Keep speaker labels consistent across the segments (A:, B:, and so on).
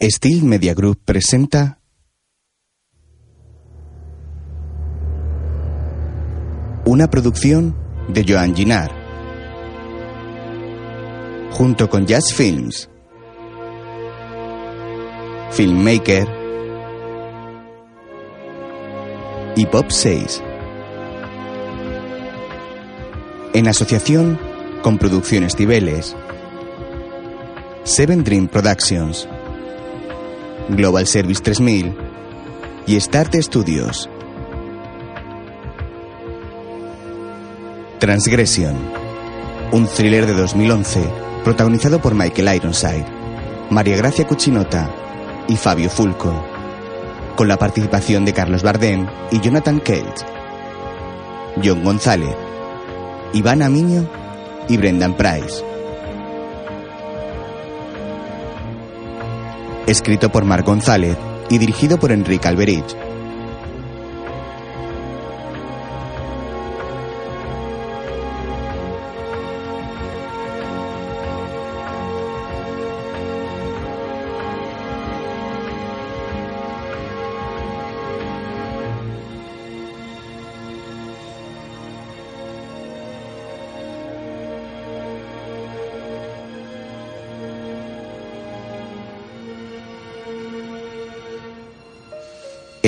A: Steel Media Group presenta una producción de Joan Ginar junto con Jazz Films, Filmmaker y Pop 6 en asociación con Producciones Cibeles, Seven Dream Productions, Global Service 3000 y Start Studios. Transgression, un thriller de 2011 protagonizado por Michael Ironside, María Gracia Cuchinota y Fabio Fulco, con la participación de Carlos Bardem y Jonathan Kelch, John González, Iván Aminio y Brendan Price. Escrito por Marc González y dirigido por Enrique Alberich.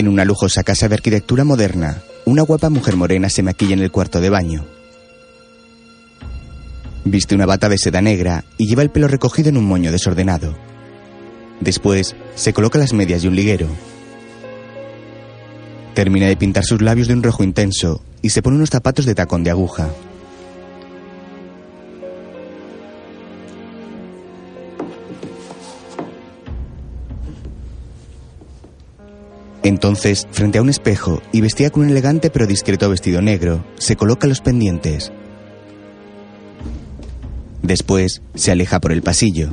A: En una lujosa casa de arquitectura moderna, una guapa mujer morena se maquilla en el cuarto de baño. Viste una bata de seda negra y lleva el pelo recogido en un moño desordenado. Después, se coloca las medias y un liguero. Termina de pintar sus labios de un rojo intenso y se pone unos zapatos de tacón de aguja. Entonces, frente a un espejo y vestida con un elegante pero discreto vestido negro, se coloca los pendientes. Después, se aleja por el pasillo.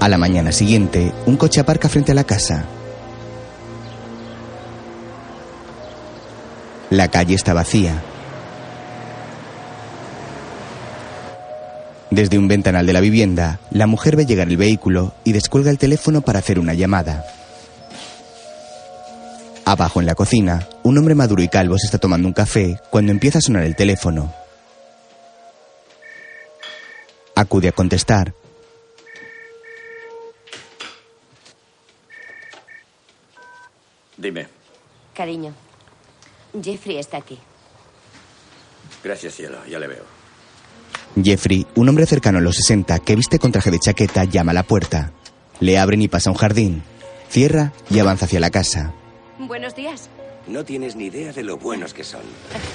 A: A la mañana siguiente, un coche aparca frente a la casa. La calle está vacía. Desde un ventanal de la vivienda, la mujer ve llegar el vehículo y descuelga el teléfono para hacer una llamada. Abajo en la cocina, un hombre maduro y calvo se está tomando un café cuando empieza a sonar el teléfono. Acude a contestar,
B: Dime.
C: Cariño, Jeffrey está aquí.
B: Gracias, cielo. Ya le veo.
A: Jeffrey, un hombre cercano a los 60 que viste con traje de chaqueta, llama a la puerta. Le abren y pasa a un jardín. Cierra y avanza hacia la casa.
C: Buenos días.
D: No tienes ni idea de lo buenos que son.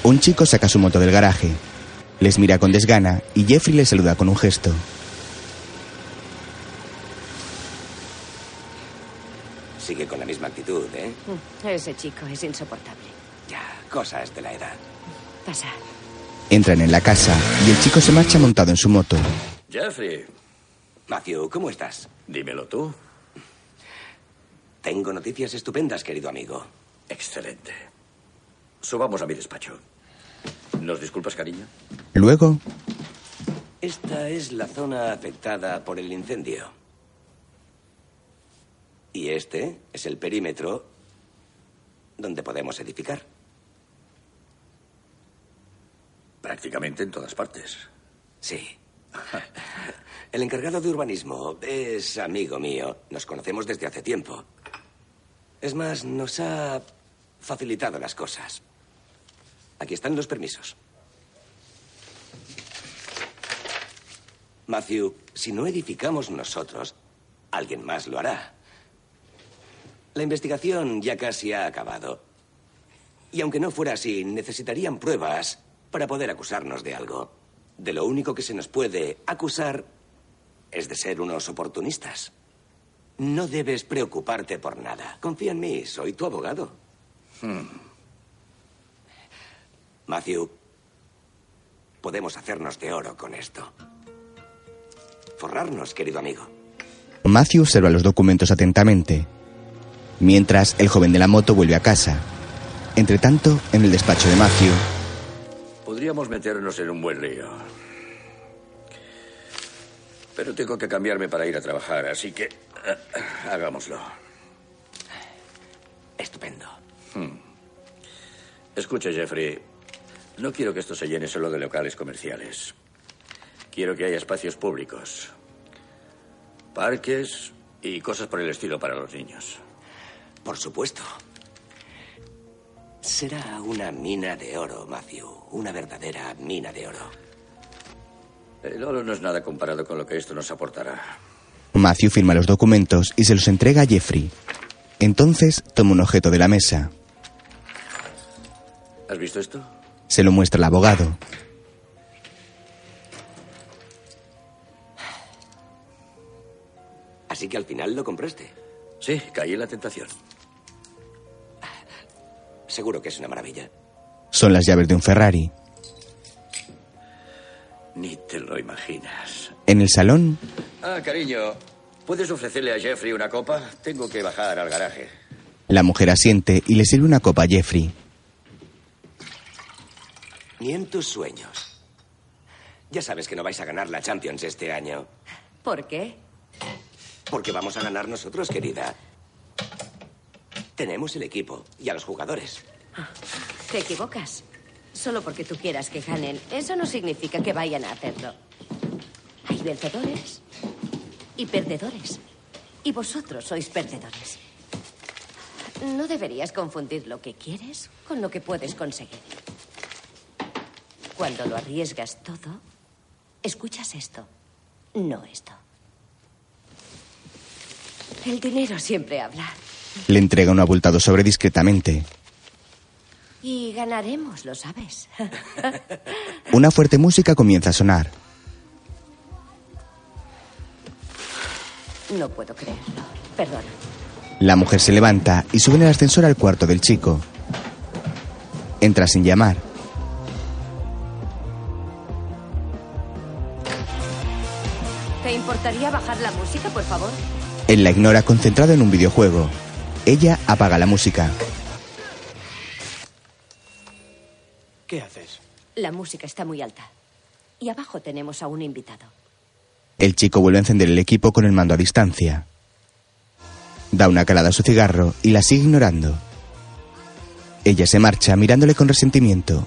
A: Un chico saca su moto del garaje. Les mira con desgana y Jeffrey le saluda con un gesto.
D: Sigue con la misma actitud, ¿eh?
C: Mm, Ese chico es insoportable.
D: Ya, cosas de la edad.
C: Pasa.
A: Entran en la casa y el chico se marcha montado en su moto.
B: Jeffrey,
D: Matthew, ¿cómo estás?
B: dímelo tú.
D: Tengo noticias estupendas, querido amigo.
B: Excelente. Subamos a mi despacho. ¿Nos disculpas, cariño?
A: Luego,
D: Esta es la zona afectada por el incendio. Y este es el perímetro donde podemos edificar.
B: Prácticamente en todas partes.
D: Sí. El encargado de urbanismo es amigo mío. Nos conocemos desde hace tiempo. Es más, nos ha facilitado las cosas. Aquí están los permisos. Matthew, si no edificamos nosotros, alguien más lo hará. La investigación ya casi ha acabado. Y aunque no fuera así, necesitarían pruebas para poder acusarnos de algo. De lo único que se nos puede acusar es de ser unos oportunistas. No debes preocuparte por nada. Confía en mí, soy tu abogado. Matthew, podemos hacernos de oro con esto. forrarnos, querido amigo.
A: Matthew observa los documentos atentamente. Mientras, el joven de la moto vuelve a casa. Entre tanto, en el despacho de Matthew,
E: Podríamos meternos en un buen lío. Pero tengo que cambiarme para ir a trabajar, así que eh, hagámoslo.
D: Estupendo.
E: Escuche, Jeffrey. No quiero que esto se llene solo de locales comerciales. Quiero que haya espacios públicos. Parques y cosas por el estilo para los niños.
D: Por supuesto. Será una mina de oro, Matthew. Una verdadera mina de oro.
E: El oro no es nada comparado con lo que esto nos aportará.
A: Matthew firma los documentos y se los entrega a Jeffrey. Entonces, toma un objeto de la mesa.
E: ¿Has visto esto?
A: Se lo muestra al abogado.
D: Así que al final lo compraste.
E: Sí, caí en la tentación.
D: Seguro que es una maravilla.
A: Son las llaves de un Ferrari.
E: Ni te lo imaginas.
A: En el salón,
E: Ah, cariño, ¿puedes ofrecerle a Jeffrey una copa? Tengo que bajar al garaje.
A: la mujer asiente y le sirve una copa a Jeffrey.
D: Ni en tus sueños. Ya sabes que no vais a ganar la Champions este año.
C: ¿Por qué?
D: Porque vamos a ganar nosotros, querida. Tenemos el equipo y a los jugadores.
C: Te equivocas. Solo porque tú quieras que ganen, eso no significa que vayan a hacerlo. Hay vencedores y perdedores. Y vosotros sois perdedores. No deberías confundir lo que quieres con lo que puedes conseguir. Cuando lo arriesgas todo, escuchas esto, no esto. El dinero siempre habla.
A: Le entrega un abultado sobre discretamente.
C: Y ganaremos, lo sabes.
A: Una fuerte música comienza a sonar.
C: No puedo creerlo. Perdona.
A: La mujer se levanta y sube en el ascensor al cuarto del chico. Entra sin llamar.
C: ¿Te importaría bajar la música, por favor?
A: Él la ignora concentrado en un videojuego. Ella apaga la música.
F: ¿Qué haces?
C: La música está muy alta. Y abajo tenemos a un invitado.
A: El chico vuelve a encender el equipo con el mando a distancia. Da una calada a su cigarro y la sigue ignorando. Ella se marcha mirándole con resentimiento.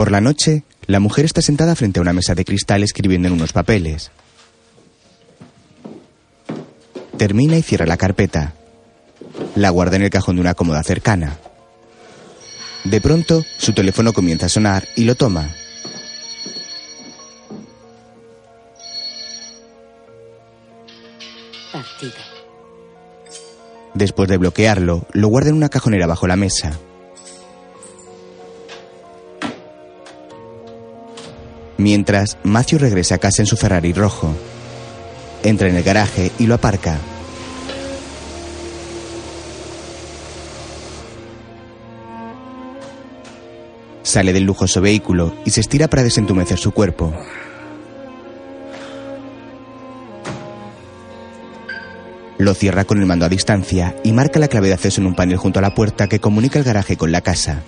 A: Por la noche, la mujer está sentada frente a una mesa de cristal escribiendo en unos papeles. Termina y cierra la carpeta. La guarda en el cajón de una cómoda cercana. De pronto, su teléfono comienza a sonar y lo toma.
C: Partido.
A: Después de bloquearlo, lo guarda en una cajonera bajo la mesa. Mientras, Matthew regresa a casa en su Ferrari rojo. Entra en el garaje y lo aparca. Sale del lujoso vehículo y se estira para desentumecer su cuerpo. Lo cierra con el mando a distancia y marca la clave de acceso en un panel junto a la puerta que comunica el garaje con la casa.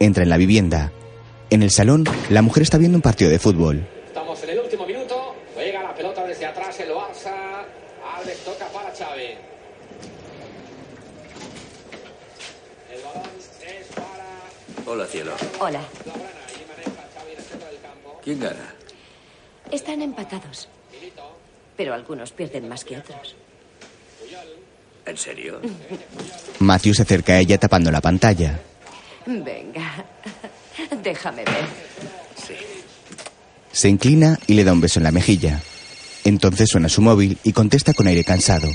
A: Entra en la vivienda. En el salón, la mujer está viendo un partido de fútbol.
G: Estamos en el último minuto. Juega la pelota desde atrás el Barça. Toca para Xavi. El balón es para
E: Hola, cielo.
C: Hola.
E: ¿Quién gana?
C: Están empatados. Pero algunos pierden más que otros.
E: ¿En serio?
A: Matthew se acerca a ella tapando la pantalla.
C: Venga. Déjame ver.
E: Sí.
A: Se inclina y le da un beso en la mejilla. Entonces suena su móvil y contesta con aire cansado.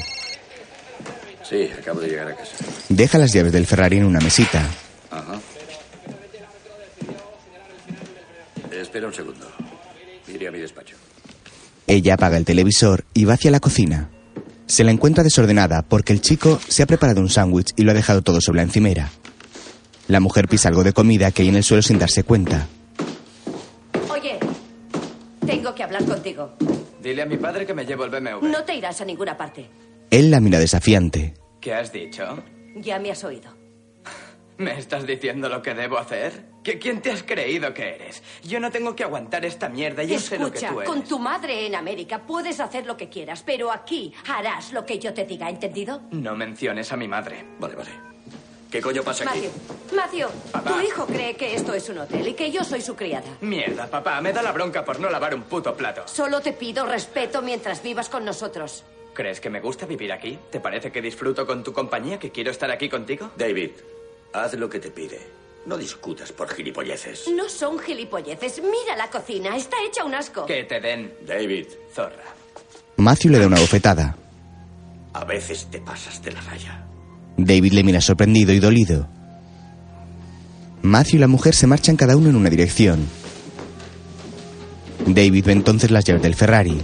E: Sí, acabo de llegar a casa.
A: Deja las llaves del Ferrari en una mesita.
E: Ajá. Espera un segundo. Iré a mi despacho.
A: Ella apaga el televisor y va hacia la cocina. Se la encuentra desordenada porque el chico se ha preparado un sándwich y lo ha dejado todo sobre la encimera. La mujer pisa algo de comida que hay en el suelo sin darse cuenta.
C: Oye, tengo que hablar contigo.
F: Dile a mi padre que me llevo el BMW.
C: No te irás a ninguna parte.
A: Él la mira desafiante.
F: ¿Qué has dicho?
C: Ya me has oído.
F: ¿Me estás diciendo lo que debo hacer? ¿Qué, ¿Quién te has creído que eres? Yo no tengo que aguantar esta mierda. Yo sé lo que
C: Escucha,
F: tú eres.
C: con tu madre en América puedes hacer lo que quieras, pero aquí harás lo que yo te diga, ¿entendido?
F: No menciones a mi madre.
B: Vale, vale. ¿Qué coño pasa aquí?
C: Matthew, Matthew,
F: Papá.
C: tu hijo cree que esto es un hotel y que yo soy su criada.
F: Mierda, papá, me da la bronca por no lavar un puto plato.
C: Solo te pido respeto mientras vivas con nosotros.
F: ¿Crees que me gusta vivir aquí? ¿Te parece que disfruto con tu compañía, que quiero estar aquí contigo?
B: David, haz lo que te pide. No discutas por gilipolleces.
C: No son gilipolleces. Mira la cocina, está hecha un asco.
F: Que te den,
B: David,
F: zorra.
A: Matthew le da una bofetada.
B: a veces te pasas de la raya.
A: David le mira sorprendido y dolido. Matthew y la mujer se marchan cada uno en una dirección. David ve entonces las llaves del Ferrari.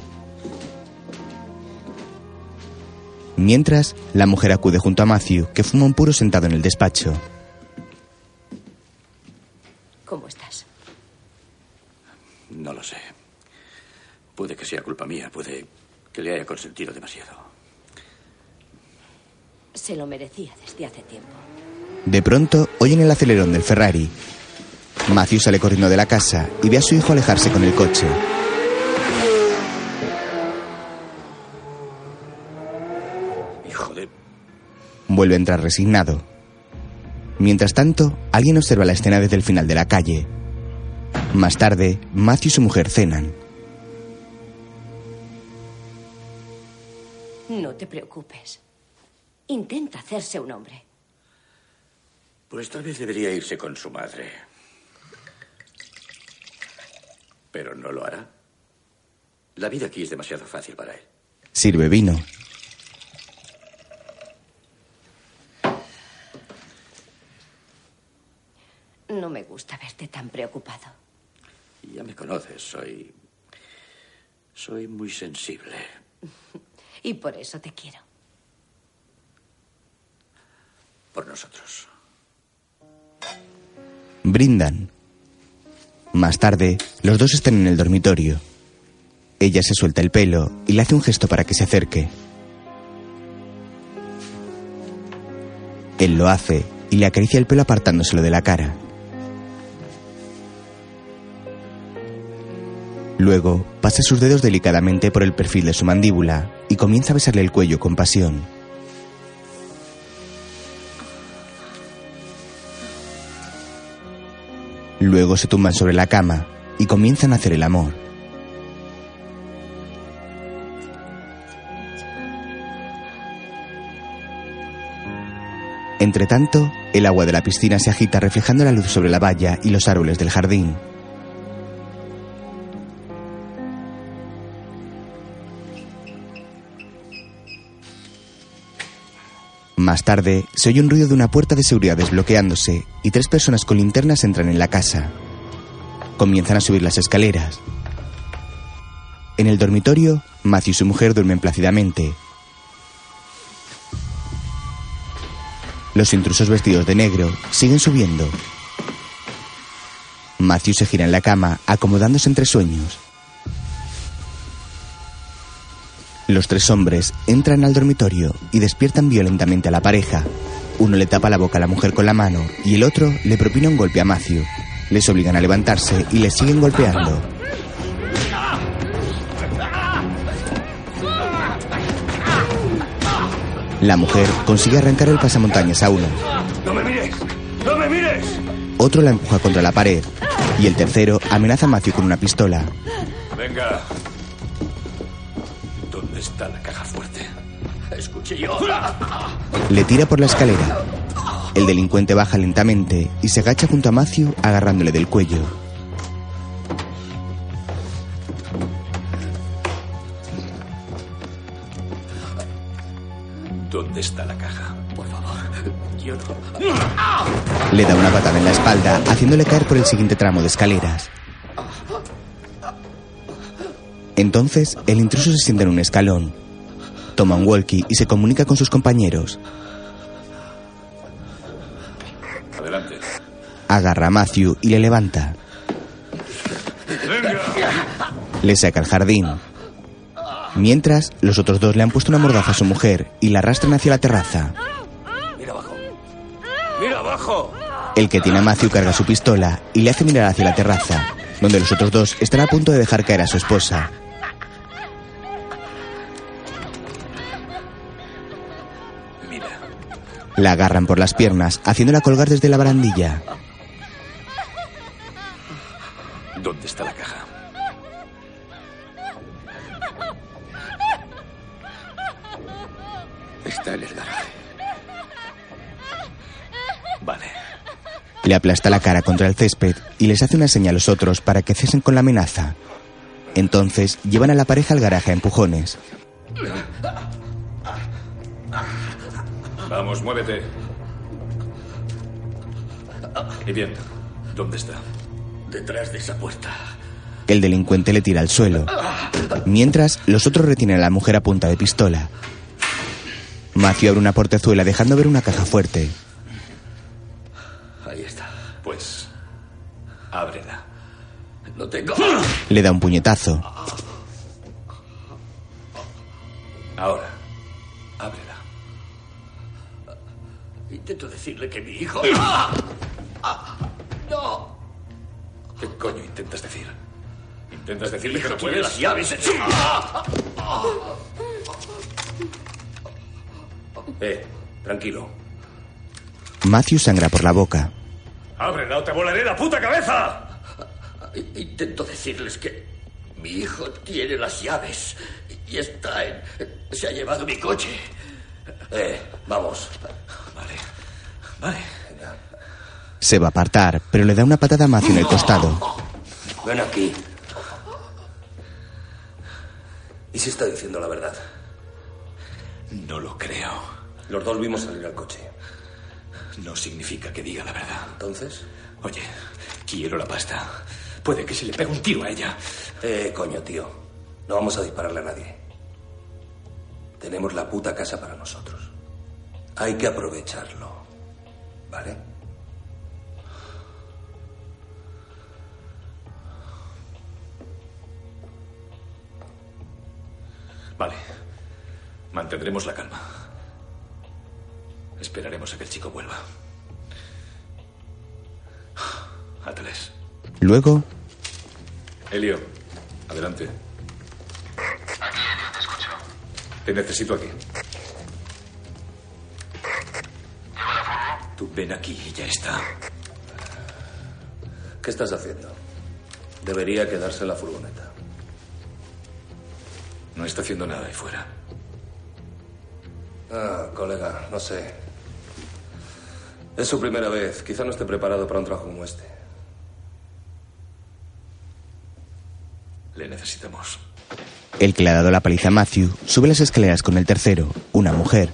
A: Mientras, la mujer acude junto a Matthew, que fuma un puro sentado en el despacho.
C: ¿Cómo estás?
B: No lo sé. Puede que sea culpa mía, puede que le haya consentido demasiado.
C: Se lo merecía desde hace tiempo.
A: De pronto, oyen el acelerón del Ferrari. Matthew sale corriendo de la casa y ve a su hijo alejarse con el coche.
B: Hijo de...
A: Vuelve a entrar resignado. Mientras tanto, alguien observa la escena desde el final de la calle. Más tarde, Matthew y su mujer cenan.
C: No te preocupes. Intenta hacerse un hombre.
B: Pues tal vez debería irse con su madre. Pero no lo hará. La vida aquí es demasiado fácil para él.
A: Sirve vino.
C: No me gusta verte tan preocupado.
B: Ya me conoces, soy... Soy muy sensible.
C: Y por eso te quiero.
B: Por nosotros.
A: Brindan. Más tarde, los dos están en el dormitorio. Ella se suelta el pelo y le hace un gesto para que se acerque. Él lo hace y le acaricia el pelo apartándoselo de la cara. Luego pasa sus dedos delicadamente por el perfil de su mandíbula y comienza a besarle el cuello con pasión. Luego se tumban sobre la cama y comienzan a hacer el amor. Entre tanto, el agua de la piscina se agita reflejando la luz sobre la valla y los árboles del jardín. Más tarde, se oye un ruido de una puerta de seguridad desbloqueándose y tres personas con linternas entran en la casa. Comienzan a subir las escaleras. En el dormitorio, Matthew y su mujer duermen plácidamente. Los intrusos vestidos de negro siguen subiendo. Matthew se gira en la cama, acomodándose entre sueños. Los tres hombres entran al dormitorio y despiertan violentamente a la pareja. Uno le tapa la boca a la mujer con la mano y el otro le propina un golpe a Matthew. Les obligan a levantarse y les siguen golpeando. La mujer consigue arrancar el pasamontañas a uno.
B: ¡No me mires! ¡No me mires!
A: Otro la empuja contra la pared y el tercero amenaza a Matthew con una pistola.
B: Venga. ¿Dónde está la caja fuerte? Escuché yo.
A: Le tira por la escalera. El delincuente baja lentamente y se agacha junto a Matthew agarrándole del cuello.
B: ¿Dónde está la caja? Por favor. Yo no.
A: Le da una patada en la espalda, haciéndole caer por el siguiente tramo de escaleras. Entonces, el intruso se sienta en un escalón. toma un walkie y se comunica con sus compañeros.
H: Adelante.
A: Agarra a Matthew y le levanta. Le saca al jardín. Mientras, los otros dos le han puesto una mordaza a su mujer y la arrastran hacia la terraza.
D: Mira abajo. Mira abajo.
A: El que tiene a Matthew carga su pistola y le hace mirar hacia la terraza, donde los otros dos están a punto de dejar caer a su esposa. La agarran por las piernas, haciéndola colgar desde la barandilla.
H: ¿Dónde está la caja?
D: Está en el garaje.
H: Vale.
A: Le aplasta la cara contra el césped y les hace una señal a los otros para que cesen con la amenaza. Entonces llevan a la pareja al garaje a empujones.
H: Vamos, muévete. Y bien, ¿dónde está?
B: Detrás de esa puerta.
A: El delincuente le tira al suelo. Mientras, los otros retienen a la mujer a punta de pistola. Matthew abre una portezuela dejando ver una caja fuerte.
B: Ahí está.
H: Pues. Ábrela.
B: No tengo.
A: Le da un puñetazo.
H: Ahora.
B: Intento decirle que mi hijo.
H: ¡No! ¿Qué coño intentas decir? ¿Intentas decirle que no
B: tiene
H: puedes?
B: las llaves en su. Eh, tranquilo.
A: Matthew sangra por la boca.
H: ¡Ábrela o te volaré la puta cabeza!
B: Intento decirles que mi hijo tiene las llaves y está en. Se ha llevado mi coche. Eh, vamos.
H: Vale.
A: Se va a apartar, pero le da una patada a Matthew en el costado.
B: Ven aquí. ¿Y si está diciendo la verdad?
H: No lo creo.
B: Los dos vimos salir al coche.
H: No significa que diga la verdad.
B: ¿Entonces?
H: Oye, quiero la pasta. Puede que se le pegue un tiro a ella.
B: Eh, coño, tío. No vamos a dispararle a nadie. Tenemos la puta casa para nosotros. Hay que aprovecharlo. ¿Vale?
H: Vale. Mantendremos la calma. Esperaremos a que el chico vuelva. Átales.
A: Luego,
H: Elio, adelante. Te necesito aquí. Ven aquí y ya está.
B: ¿Qué estás haciendo? Debería quedarse en la furgoneta.
H: No está haciendo nada ahí fuera.
B: Ah, colega, no sé. Es su primera vez. Quizá no esté preparado para un trabajo como este.
H: Le necesitamos.
A: el que le ha dado la paliza a Matthew sube las escaleras con el tercero, una mujer.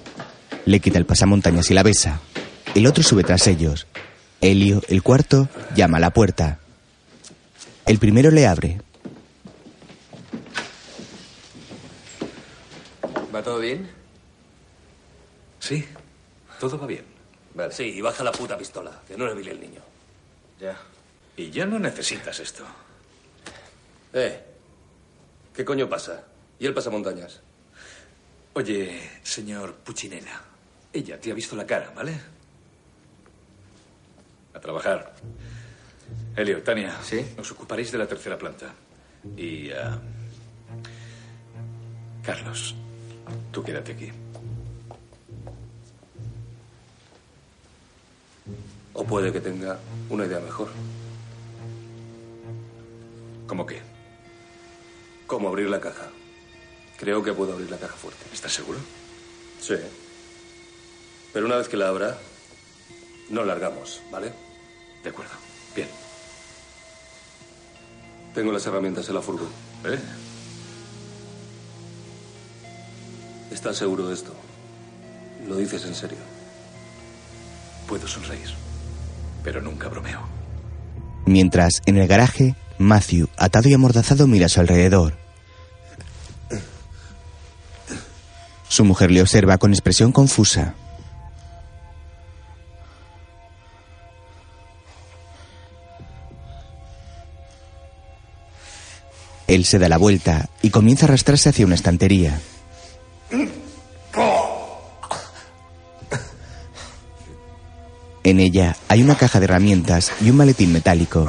A: Le quita el pasamontañas y la besa. El otro sube tras ellos. Elio, el cuarto, llama a la puerta. El primero le abre.
F: ¿Va todo bien?
H: Sí, todo va bien.
B: Vale. Sí, y baja la puta pistola, que no le vi el niño.
H: Ya. Y ya no necesitas esto.
B: Eh, ¿qué coño pasa? ¿Y el pasamontañas?
H: Oye, señor Puchinela, ella te ha visto la cara, ¿vale? A trabajar. Elio, Tania.
F: ¿Sí?
H: Os ocuparéis de la tercera planta. Y. ah, Carlos, tú quédate aquí.
B: O puede que tenga una idea mejor.
H: ¿Cómo qué?
B: ¿Cómo abrir la caja? Creo que puedo abrir la caja fuerte.
H: ¿Estás seguro?
B: Sí. Pero una vez que la abra, no largamos, ¿vale?
H: De acuerdo. Bien.
B: Tengo las herramientas en la furgo.
H: ¿Eh?
B: ¿Estás seguro de esto? ¿Lo dices en serio?
H: Puedo sonreír, pero nunca bromeo.
A: Mientras, en el garaje, Matthew, atado y amordazado, mira a su alrededor. Su mujer le observa con expresión confusa. Él se da la vuelta y comienza a arrastrarse hacia una estantería. En ella hay una caja de herramientas y un maletín metálico.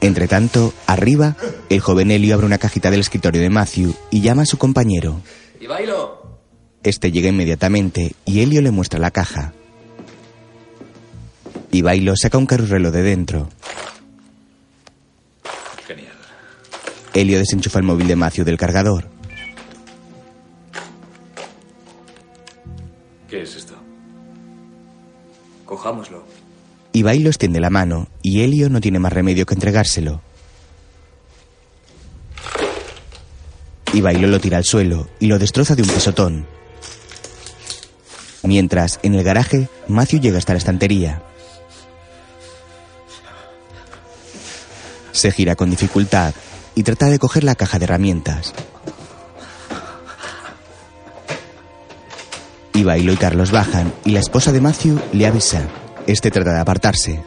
A: Entre tanto, arriba, el joven Helio abre una cajita del escritorio de Matthew y llama a su compañero.
F: ¡Y bailo!
A: Este llega inmediatamente y Helio le muestra la caja. Y Bailo saca un carruselo de dentro.
H: Genial.
A: Helio desenchufa el móvil de Matthew del cargador.
H: ¿Qué es esto?
F: Cojámoslo.
A: Y Bailo extiende la mano y Helio no tiene más remedio que entregárselo. Y Bailo lo tira al suelo y lo destroza de un pisotón. Mientras, en el garaje, Matthew llega hasta la estantería. Se gira con dificultad y trata de coger la caja de herramientas. Y Bailo y Carlos bajan y la esposa de Matthew le avisa. Este trata de apartarse.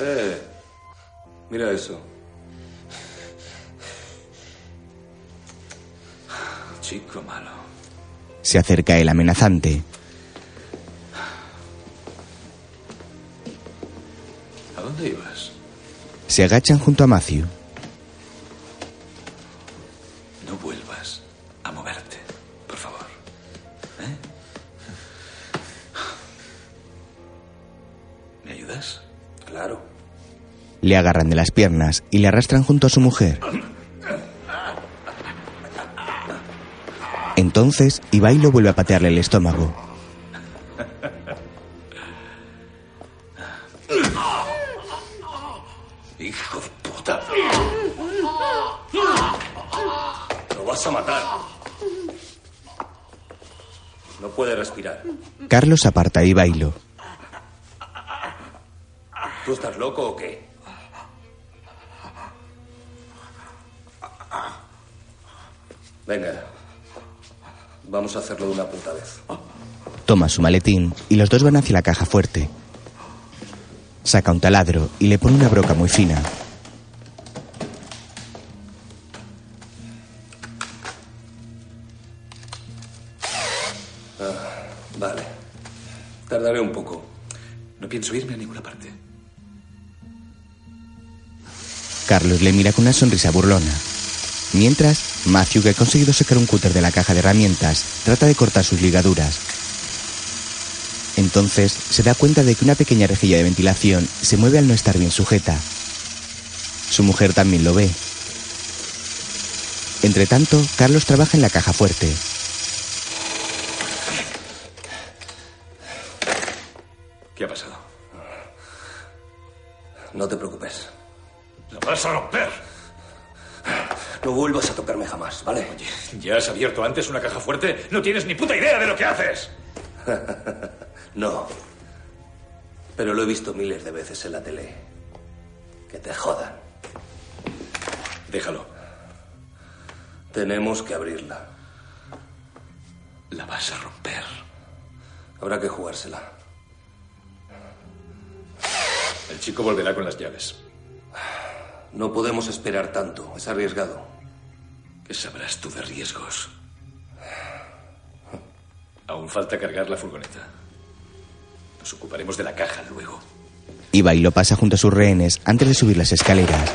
B: Eh, mira eso.
H: Chico malo.
A: Se acerca el amenazante.
H: ¿A dónde ibas?
A: Se agachan junto a Matthew.
H: No vuelvas a moverte, por favor. ¿Eh? ¿Me ayudas?
B: Claro.
A: Le agarran de las piernas y le arrastran junto a su mujer. Entonces, Ibai lo vuelve a patearle el estómago.
B: Hijo de puta. Lo vas a matar. No puede respirar.
A: Carlos aparta a Ibailo.
B: ¿Tú estás loco o qué?
A: Toma su maletín y los dos van hacia la caja fuerte. Saca un taladro y le pone una broca muy fina.
B: Ah, vale. Tardaré un poco.
H: No pienso irme a ninguna parte.
A: Carlos le mira con una sonrisa burlona. Mientras, Matthew, que ha conseguido sacar un cúter de la caja de herramientas, trata de cortar sus ligaduras. Entonces, se da cuenta de que una pequeña rejilla de ventilación se mueve al no estar bien sujeta. Su mujer también lo ve. Entre tanto, Carlos trabaja en la caja fuerte.
H: ¿Qué ha pasado?
B: No te preocupes.
H: ¡La vas a romper!
B: No vuelvas a tocarme jamás, ¿vale?
H: Oye, ¿ya has abierto antes una caja fuerte? No tienes ni puta idea de lo que haces.
B: no. Pero lo he visto miles de veces en la tele. Que te jodan.
H: Déjalo.
B: Tenemos que abrirla.
H: La vas a romper.
B: Habrá que jugársela.
H: El chico volverá con las llaves.
B: No podemos esperar tanto. Es arriesgado.
H: ¿Qué sabrás tú de riesgos? Aún falta cargar la furgoneta. Nos ocuparemos de la caja luego.
A: Ibai lo pasa junto a sus rehenes antes de subir las escaleras.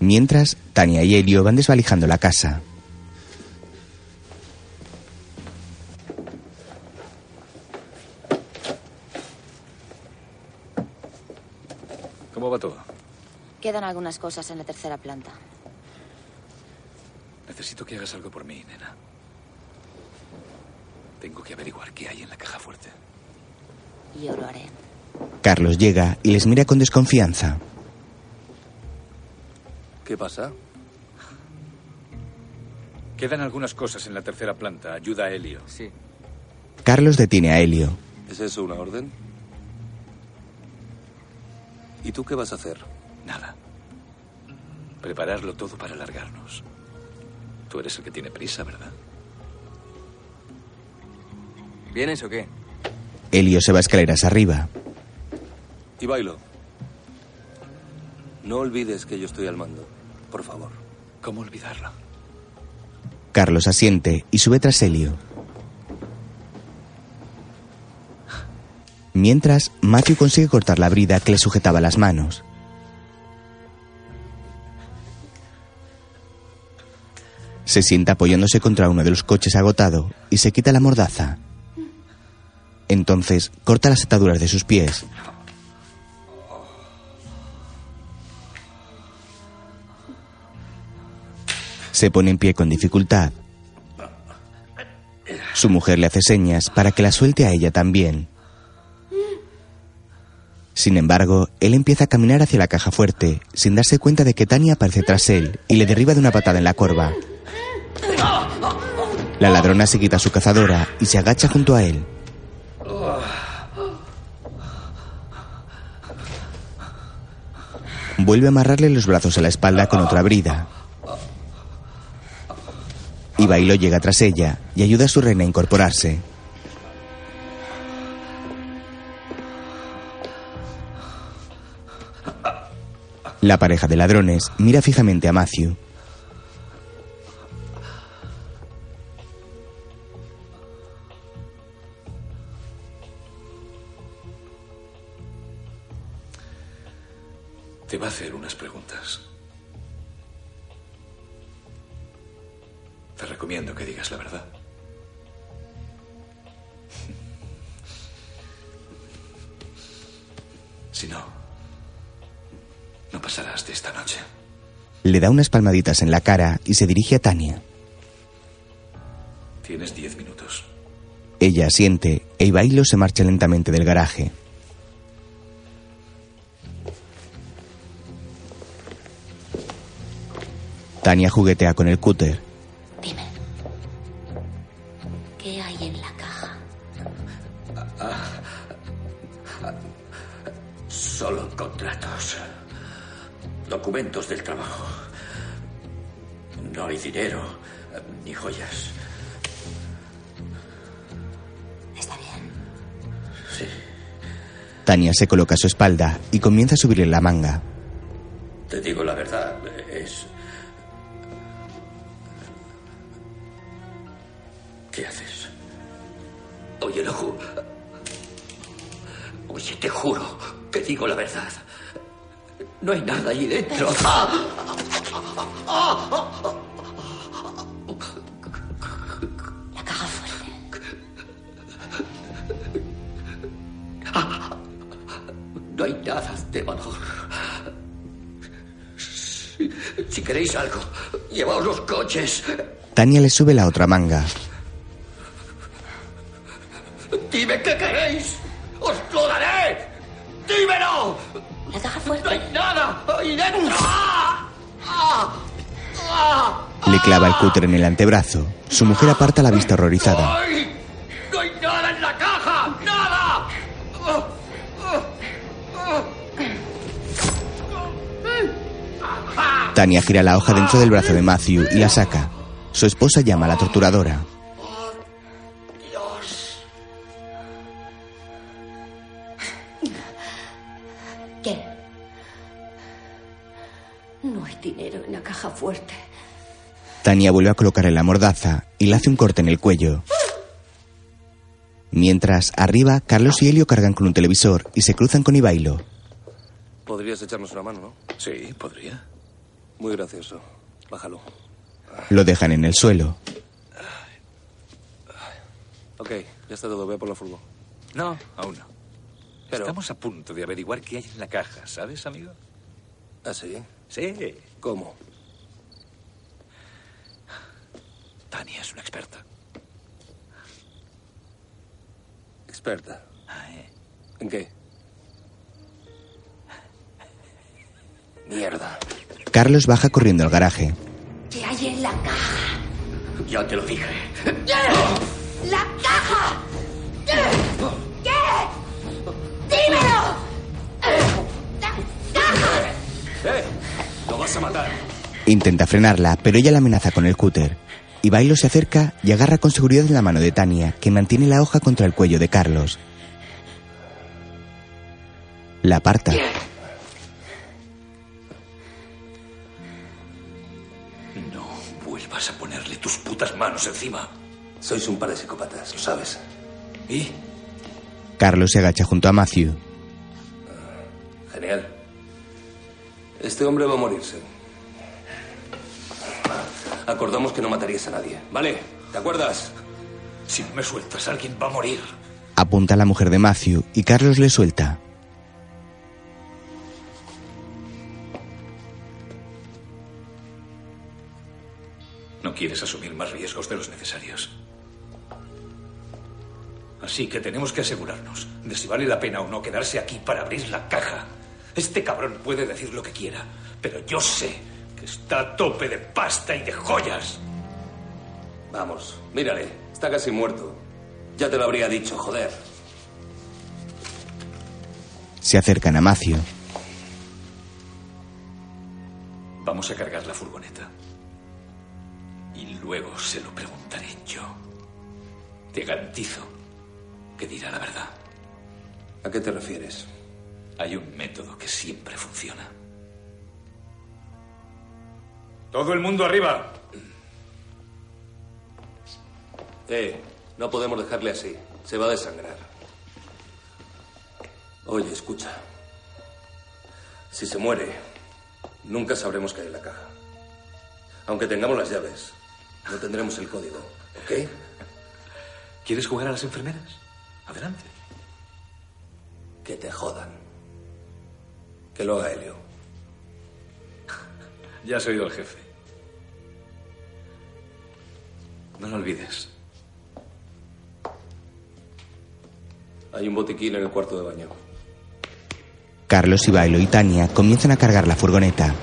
A: Mientras, Tania y Elio van desvalijando la casa.
H: ¿Cómo va todo?
I: Quedan algunas cosas en la tercera planta.
H: Necesito que hagas algo por mí, nena. Tengo que averiguar qué hay en la caja fuerte.
I: Yo lo haré.
A: Carlos llega y les mira con desconfianza.
B: ¿Qué pasa?
H: Quedan algunas cosas en la tercera planta. Ayuda a Helio.
J: Sí.
A: Carlos detiene a Helio.
B: ¿Es eso una orden? ¿Y tú qué vas a hacer?
H: Nada. Prepararlo todo para largarnos. Tú eres el que tiene prisa, ¿verdad?
J: ¿Vienes o qué?
A: Helio se va escaleras arriba.
B: Y bailo. No olvides que yo estoy al mando. Por favor.
H: ¿Cómo olvidarlo?
A: Carlos asiente y sube tras Helio. Mientras, Matthew consigue cortar la brida que le sujetaba las manos. Se sienta apoyándose contra uno de los coches agotado y se quita la mordaza. Entonces corta las ataduras de sus pies. Se pone en pie con dificultad. Su mujer le hace señas para que la suelte a ella también. Sin embargo, él empieza a caminar hacia la caja fuerte, sin darse cuenta de que Tania aparece tras él y le derriba de una patada en la corva. La ladrona se quita su cazadora y se agacha junto a él. Vuelve a amarrarle los brazos a la espalda con otra brida. Y Bailo llega tras ella y ayuda a su reina a incorporarse. La pareja de ladrones mira fijamente a Matthew.
H: Te va a hacer unas preguntas. Te recomiendo que digas la verdad. Si no, no pasarás de esta noche.
A: Le da unas palmaditas en la cara y se dirige a Tania.
H: Tienes diez minutos.
A: Ella asiente e Ibailo se marcha lentamente del garaje. Tania juguetea con el cúter.
C: Dime. ¿Qué hay en la caja?
E: Solo contratos. Documentos del trabajo. No hay dinero ni joyas.
C: Está bien.
E: Sí.
A: Tania se coloca a su espalda y comienza a subirle la manga.
E: Te digo la verdad. Digo la verdad. No hay nada allí dentro.
C: La caja fuerte.
E: No hay nada de valor. Si, si queréis algo, llevaos los coches.
A: Tania le sube la otra manga. Clava el cúter en el antebrazo. Su mujer aparta la vista horrorizada.
E: ¡No hay nada en la caja! ¡Nada!
A: Tania gira la hoja dentro del brazo de Matthew y la saca. Su esposa llama a la torturadora. Tania vuelve a colocarle la mordaza y le hace un corte en el cuello. Mientras, arriba, Carlos y Helio cargan con un televisor y se cruzan con Ibailo.
B: Podrías echarnos una mano, ¿no?
H: Sí, podría.
B: Muy gracioso. Bájalo.
A: Lo dejan en el suelo.
B: Ok, ya está todo. Ve por la furgo.
H: No, aún no.
B: Pero-
H: Estamos a punto de averiguar qué hay en la caja, ¿sabes, amigo?
B: ¿Ah, sí?
H: Sí.
B: ¿Cómo?
H: Tania es una experta.
B: Experta.
H: Ah, ¿eh?
B: ¿En qué? Mierda.
A: Carlos baja corriendo al garaje.
K: ¿Qué hay en la caja?
L: Ya te lo dije.
I: ¡La caja! ¿Qué? ¡Dímelo! ¡La caja!
B: ¡Eh! ¡Lo vas a matar!
A: Intenta frenarla, pero ella la amenaza con el cúter. Y Bailo se acerca y agarra con seguridad la mano de Tania, que mantiene la hoja contra el cuello de Carlos. La aparta.
H: No vuelvas a ponerle tus putas manos encima.
B: Sois un par de psicópatas, lo sabes.
H: ¿Y?
A: Carlos se agacha junto a Matthew.
B: Genial. Este hombre va a morirse. Acordamos que no matarías a nadie. ¿Vale? ¿Te acuerdas?
H: Si no me sueltas, alguien va a morir.
A: Apunta a la mujer de Matthew y Carlos le suelta.
H: No quieres asumir más riesgos de los necesarios. Así que tenemos que asegurarnos de si vale la pena o no quedarse aquí para abrir la caja. Este cabrón puede decir lo que quiera, pero yo sé está a tope de pasta y de joyas.
B: Vamos, mírale. Está casi muerto. Ya te lo habría dicho, joder.
A: Se acercan a Matthew.
H: Vamos a cargar la furgoneta. Y luego se lo preguntaré yo. Te garantizo que dirá la verdad.
B: ¿A qué te refieres?
H: Hay un método que siempre funciona. Todo el mundo arriba.
B: Eh, no podemos dejarle así. Se va a desangrar. Oye, escucha. Si se muere, nunca sabremos qué hay en la caja. Aunque tengamos las llaves, no tendremos el código, ¿ok?
H: ¿Quieres jugar a las enfermeras? Adelante.
B: Que te jodan. Que lo haga Helio.
H: Ya has oído al jefe. No lo olvides.
B: Hay un botiquín en el cuarto de baño.
A: Carlos y Bailo y Tania comienzan a cargar la furgoneta.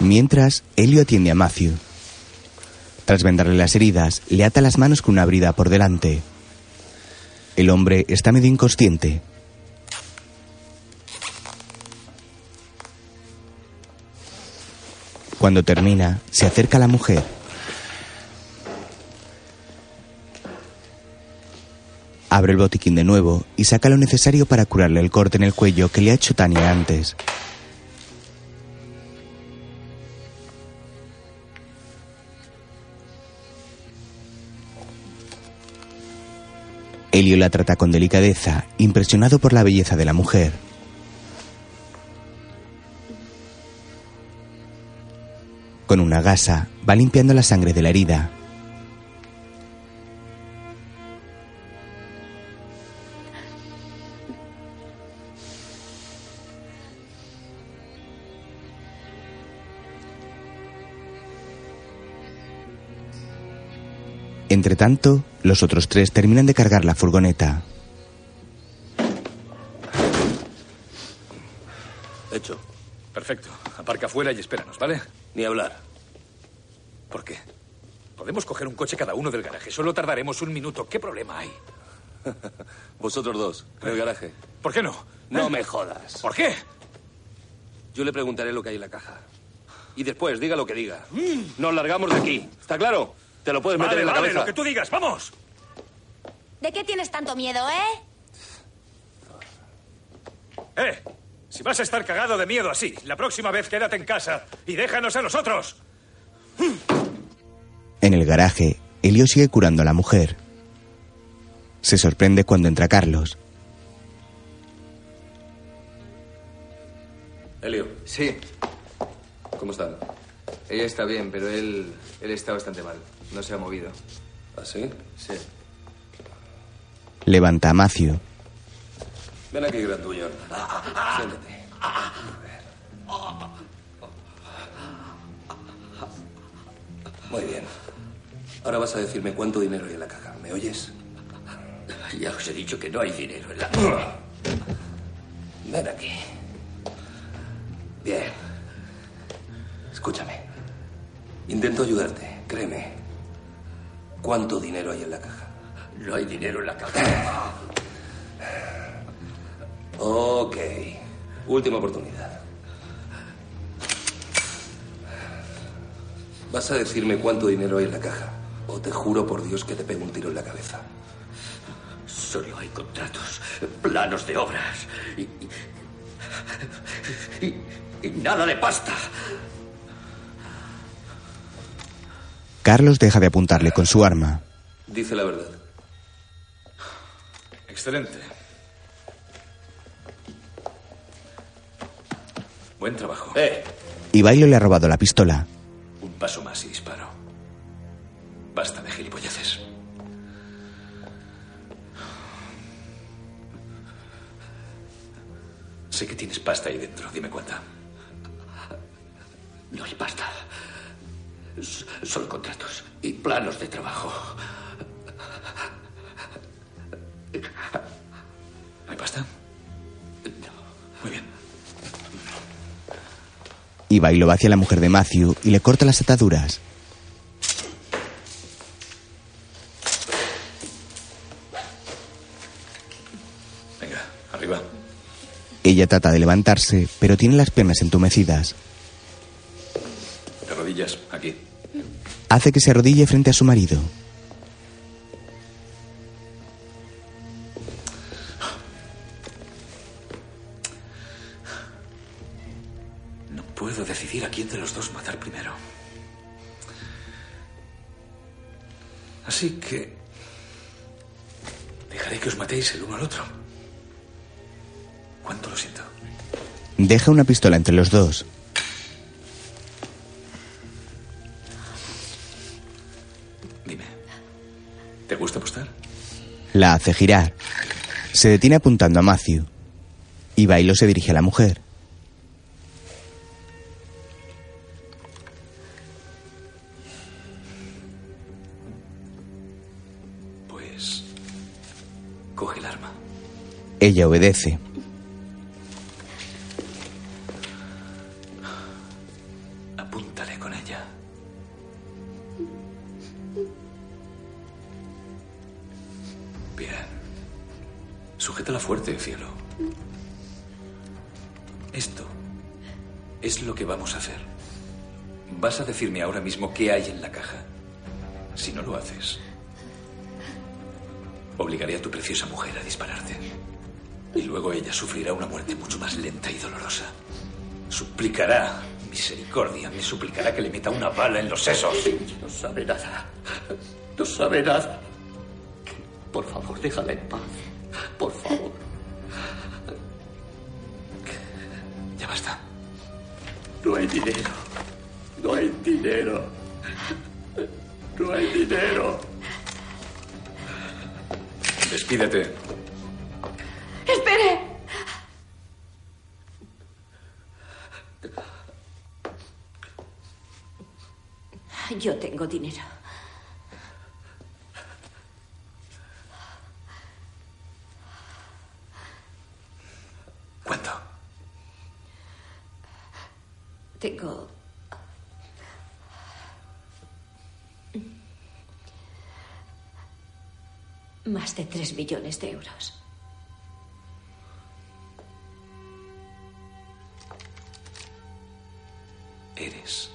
A: Mientras, Helio atiende a Matthew. Tras vendarle las heridas, le ata las manos con una brida por delante. El hombre está medio inconsciente. Cuando termina, se acerca a la mujer. Abre el botiquín de nuevo y saca lo necesario para curarle el corte en el cuello que le ha hecho Tania antes. Helio la trata con delicadeza, impresionado por la belleza de la mujer. Con una gasa va limpiando la sangre de la herida. Entre tanto, los otros tres terminan de cargar la furgoneta.
B: Hecho.
H: Perfecto. Aparca afuera y espéranos, ¿vale?
B: Ni hablar.
H: ¿Por qué? Podemos coger un coche cada uno del garaje. Solo tardaremos un minuto. ¿Qué problema hay?
B: Vosotros dos, en el garaje.
H: ¿Por qué no?
B: No
H: ¿Eh?
B: me jodas.
H: ¿Por qué?
B: Yo le preguntaré lo que hay en la caja. Y después, diga lo que diga. Nos largamos de aquí. ¿Está claro? Te lo puedes meter
H: Vale,
B: en la
H: vale,
B: cabeza.
H: lo que tú digas. ¡Vamos!
I: ¿De qué tienes tanto miedo, eh?
H: ¡Eh! Si vas a estar cagado de miedo así, la próxima vez quédate en casa y déjanos a nosotros.
A: En el garaje, Helio sigue curando a la mujer. Se sorprende cuando entra Carlos.
B: Helio,
J: Sí,
B: ¿cómo están?
J: ella está bien, pero él, él está bastante mal. No se ha movido.
B: ¿Ah, sí?
J: Sí.
A: Levanta a Matthew.
B: Ven aquí, grandullón. Siéntate. Muy bien. Ahora vas a decirme cuánto dinero hay en la caja. ¿Me oyes?
E: Ya os he dicho que no hay dinero en la...
B: Ven aquí. Bien. Escúchame. Intento ayudarte, créeme. ¿Cuánto dinero hay en la caja?
E: No hay dinero en la caja.
B: Ok. Última oportunidad. ¿Vas a decirme cuánto dinero hay en la caja? O te juro por Dios que te pego un tiro en la cabeza.
E: Solo hay contratos, planos de obras y, y, y- nada de pasta.
A: Carlos deja de apuntarle con su arma.
B: Dice la verdad.
H: Excelente. Buen trabajo.
B: ¡Eh!
A: Ivailo le ha robado la pistola.
H: Un paso más y disparo. Basta de gilipolleces. Sé que tienes pasta ahí dentro. Dime cuánta.
E: No hay pasta. S- Solo contratos y planos de trabajo.
H: ¿Hay pasta? Muy bien.
A: Ivailo va hacia la mujer de Matthew y le corta las ataduras.
H: Venga, arriba.
A: Ella trata de levantarse, pero tiene las piernas entumecidas. Hace que se arrodille frente a su marido.
H: No puedo decidir a quién de los dos matar primero. Así que... Dejaré que os matéis el uno al otro. ¿Cuánto lo siento?
A: Deja una pistola entre los dos. La hace girar. Se detiene apuntando a Matthew. Ivailo se dirige a la mujer.
H: Pues... Coge el arma.
A: Ella obedece.
H: Mismo qué hay en la caja. Si no lo haces, obligaré a tu preciosa mujer a dispararte. Y luego ella sufrirá una muerte mucho más lenta y dolorosa. Suplicará misericordia, me suplicará que le meta una bala en los sesos.
E: No sabe nada. No sabe nada. Por favor, déjala en paz.
C: Tengo... Más de tres millones de euros.
H: Eres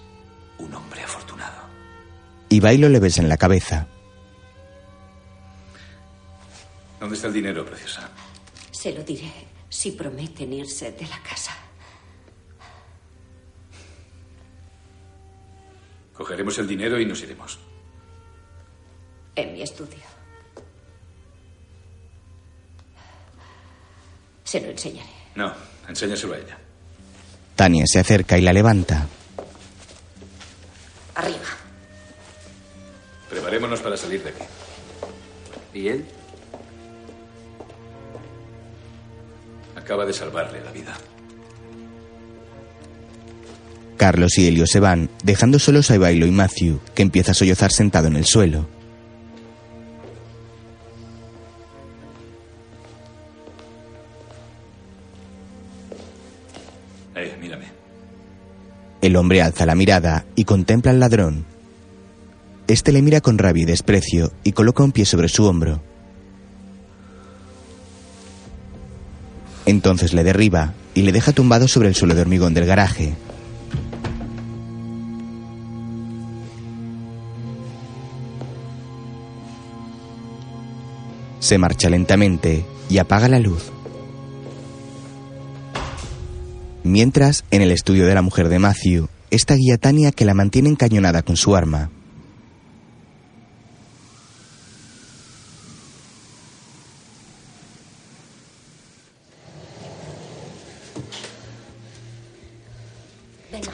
H: un hombre afortunado.
A: Ivailo le besa en la cabeza.
H: ¿Dónde está el dinero, preciosa?
C: Se lo diré si prometen irse de la casa.
H: Cogeremos el dinero y nos iremos.
C: En mi estudio. Se lo enseñaré.
H: No, enséñaselo a ella.
A: Tania se acerca y la levanta.
C: Arriba.
H: Preparémonos para salir de aquí.
J: ¿Y él?
H: Acaba de salvarle la vida.
A: Carlos y Helio se van, dejando solos a Bailo y Matthew, que empieza a sollozar sentado en el suelo.
H: Mírame.
A: El hombre alza la mirada y contempla al ladrón. Este le mira con rabia y desprecio y coloca un pie sobre su hombro. Entonces le derriba y le deja tumbado sobre el suelo de hormigón del garaje. Se marcha lentamente y apaga la luz. Mientras, en el estudio de la mujer de Matthew, está guía Tania que la mantiene encañonada con su arma.
I: Venga.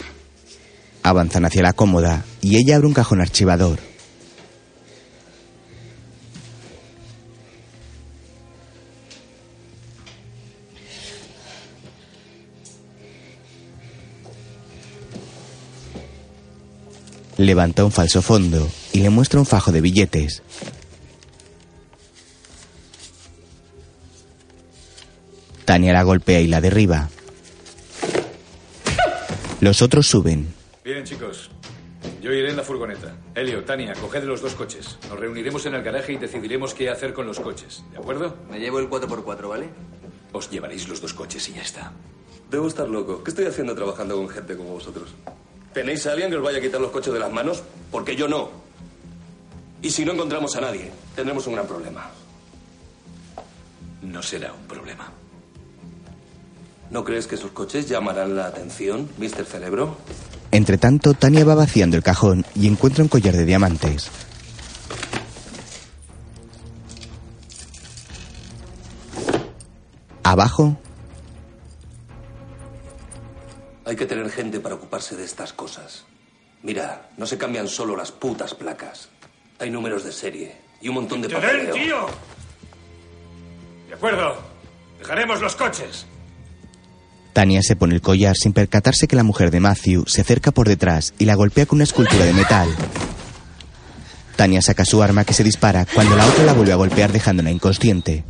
A: Avanzan hacia la cómoda y ella abre un cajón archivador. Levanta un falso fondo y le muestra un fajo de billetes. Tania la golpea y la derriba. Los otros suben.
H: Bien, chicos. Yo iré en la furgoneta. Elio, Tania, coged los dos coches. Nos reuniremos en el garaje y decidiremos qué hacer con los coches. ¿De acuerdo?
J: Me llevo el 4x4, ¿vale?
H: Os llevaréis los dos coches y ya está.
B: Debo estar loco. ¿Qué estoy haciendo trabajando con gente como vosotros? ¿Tenéis a alguien que os vaya a quitar los coches de las manos? Porque yo no. Y si no encontramos a nadie, tendremos un gran problema.
H: No será un problema.
B: ¿No crees que esos coches llamarán la atención, Mr. Cerebro?
A: Entre tanto, Tania va vaciando el cajón y encuentra un collar de diamantes. Abajo,
B: Hay que tener gente para ocuparse de estas cosas. Mira, no se cambian solo las putas placas. Hay números de serie y un montón de
H: ¡Te den,
B: papeleo.
H: tío! De acuerdo. Dejaremos los coches.
A: Tania se pone el collar sin percatarse que la mujer de Matthew se acerca por detrás y la golpea con una escultura de metal. Tania saca su arma que se dispara cuando la otra la vuelve a golpear dejándola inconsciente.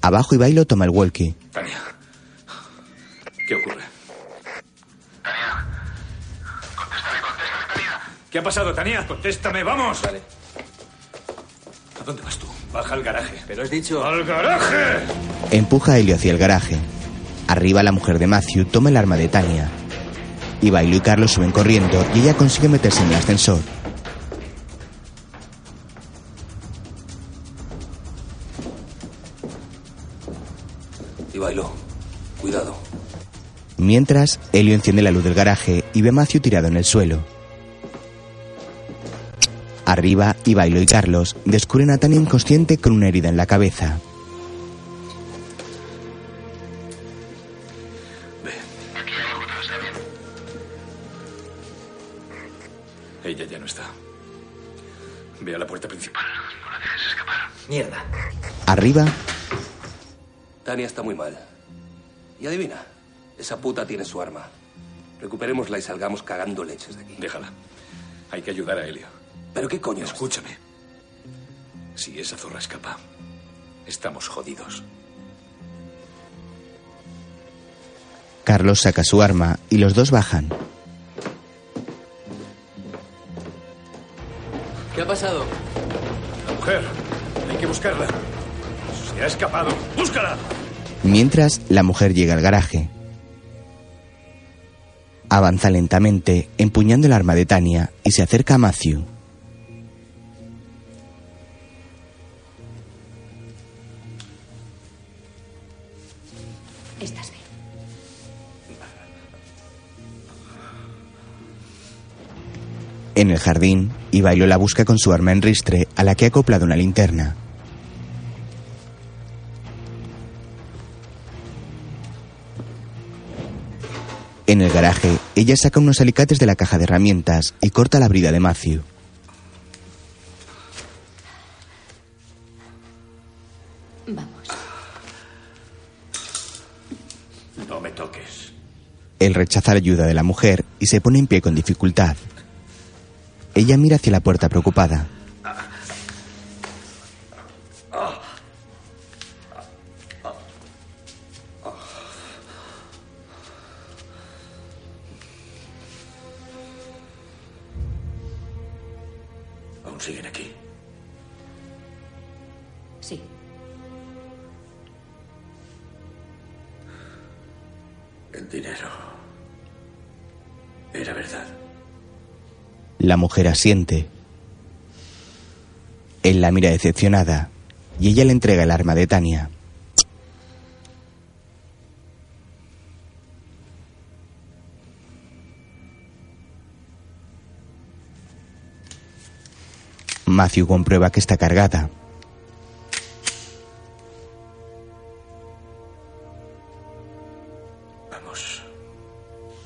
A: Abajo y Bailo toma el walkie.
H: Tania. ¿Qué ha pasado, Tania? Contéstame, vamos. Vale. ¿A dónde vas tú? Baja al garaje.
J: Pero has dicho...
H: ¡Al garaje!
A: Empuja a Helio hacia el garaje. Arriba la mujer de Matthew toma el arma de Tania. Y Bailo y Carlos suben corriendo y ella consigue meterse en el ascensor.
B: Y bailó. Cuidado.
A: Mientras, Helio enciende la luz del garaje y ve a Matthew tirado en el suelo. Arriba, Ibailo y Carlos descubren a Tania inconsciente con una herida en la cabeza.
H: Ella ya no está. Ve a la puerta principal. No la dejes escapar.
J: Mierda.
A: Arriba,
B: Tania está muy mal. Y adivina, esa puta tiene su arma. Recuperémosla y salgamos cagando leches de aquí.
H: Déjala. Hay que ayudar a Helio.
B: ¿Pero qué coño?
H: Escúchame. Si esa zorra escapa, estamos jodidos.
A: Carlos saca su arma y los dos bajan.
J: ¿Qué ha pasado?
H: La mujer. Hay que buscarla. Se ha escapado. ¡Búscala!
A: Mientras, la mujer llega al garaje. Avanza lentamente, empuñando el arma de Tania, y se acerca a Matthew.
C: Estás bien.
A: En el jardín, Ibailo la busca con su arma en ristre, a la que ha acoplado una linterna. En el garaje, ella saca unos alicates de la caja de herramientas y corta la brida de Matthew. Él rechaza la ayuda de la mujer y se pone en pie con dificultad. Ella mira hacia la puerta preocupada. La mujer asiente. Él la mira decepcionada y ella le entrega el arma de Tania. Matthew comprueba que está cargada.
H: Vamos.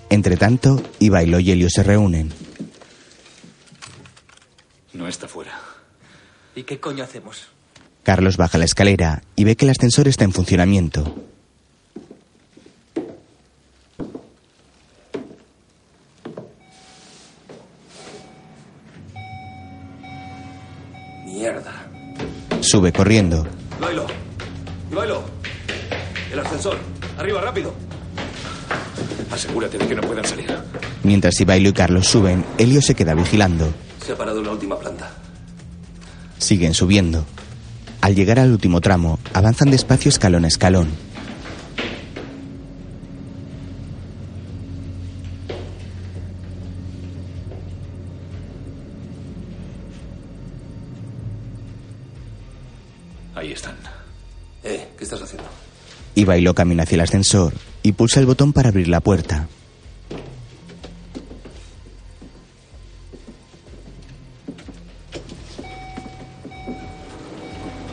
A: Entre tanto, Ivailo y Helio se reúnen.
H: No está fuera.
M: ¿Y qué coño hacemos?
A: Carlos baja la escalera y ve que el ascensor está en funcionamiento.
B: Mierda.
A: Sube corriendo.
B: Ivailo. Ivailo. El ascensor. Arriba, rápido.
H: Asegúrate de que no puedan salir.
A: Mientras Ivailo y Carlos suben, Helio se queda vigilando.
B: Se ha parado en la última planta.
A: Siguen subiendo. Al llegar al último tramo, avanzan despacio escalón a escalón.
H: Ahí están.
B: Eh, ¿qué estás haciendo?
A: Ivailo camina hacia el ascensor y pulsa el botón para abrir la puerta.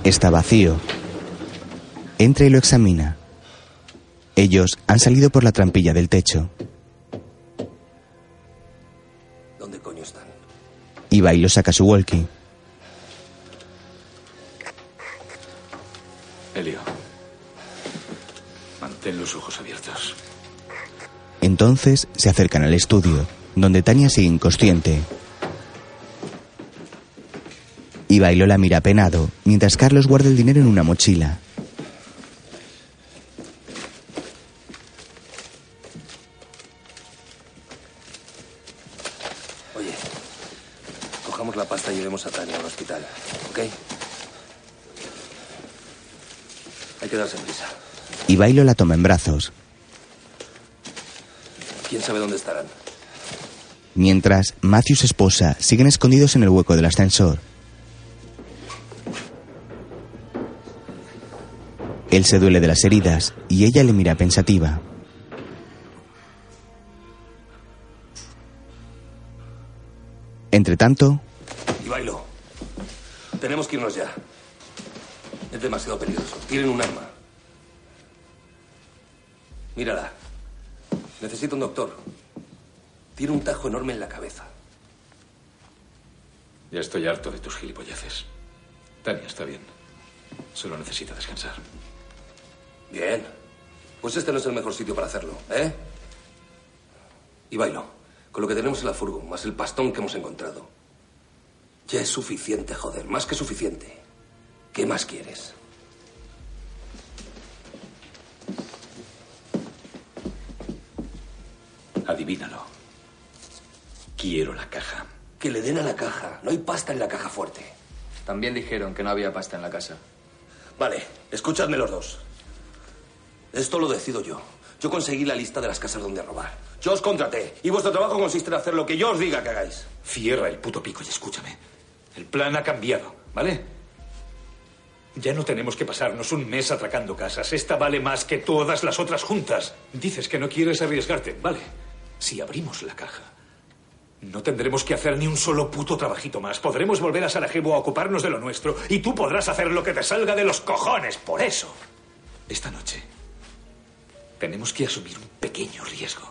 A: Está vacío. Entra y lo examina. Ellos han salido por la trampilla del techo.
B: ¿Dónde coño están?
A: Ivailo saca su walkie.
H: Elio. Mantén los ojos abiertos.
A: Entonces se acercan al estudio, donde Tania sigue inconsciente. Ivailo la mira penado, mientras Carlos guarda el dinero en una mochila.
B: Oye, cojamos la pasta y llevemos a Tania al hospital, ¿ok? Hay que darse prisa.
A: Ivailo la toma en brazos.
B: ¿Quién sabe dónde estarán?
A: Mientras, Matthew y su esposa siguen escondidos en el hueco del ascensor. Él se duele de las heridas y ella le mira pensativa. Entre tanto,
B: Y bailo. Tenemos que irnos ya. Es demasiado peligroso. Tienen un arma. Mírala. Necesito un doctor. Tiene un tajo enorme en la cabeza.
H: Ya estoy harto de tus gilipolleces. Tania está bien. Solo necesita descansar.
B: Bien. Pues este no es el mejor sitio para hacerlo, ¿eh? Y bailo. Con lo que tenemos en la furgo, más el pastón que hemos encontrado. Ya es suficiente, joder. Más que suficiente. ¿Qué más quieres?
H: Adivínalo. Quiero la caja.
B: Que le den a la caja. No hay pasta en la caja fuerte.
J: También dijeron que no había pasta en la casa.
B: Vale, escuchadme los dos. Esto lo decido yo. Yo conseguí la lista de las casas donde robar. Yo os contraté. Y vuestro trabajo consiste en hacer lo que yo os diga que hagáis.
H: Cierra el puto pico y escúchame. El plan ha cambiado, ¿vale? Ya no tenemos que pasarnos un mes atracando casas. Esta vale más que todas las otras juntas. Dices que no quieres arriesgarte, ¿vale? Si abrimos la caja, no tendremos que hacer ni un solo puto trabajito más. Podremos volver a Sarajevo a ocuparnos de lo nuestro y tú podrás hacer lo que te salga de los cojones. Por eso, esta noche tenemos que asumir un pequeño riesgo.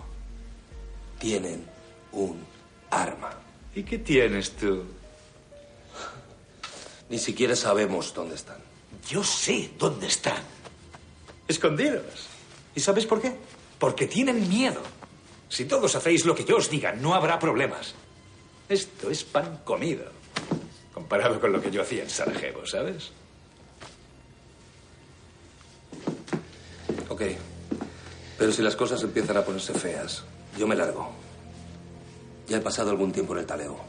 B: Tienen un arma.
H: ¿Y qué tienes tú?
B: Ni siquiera sabemos dónde están.
H: Yo sé dónde están. Escondidos. ¿Y sabes por qué? Porque tienen miedo. Si todos hacéis lo que yo os diga, no habrá problemas. Esto es pan comido. Comparado con lo que yo hacía en Sarajevo, ¿sabes?
B: Ok. Pero si las cosas empiezan a ponerse feas, yo me largo. Ya he pasado algún tiempo en el talego.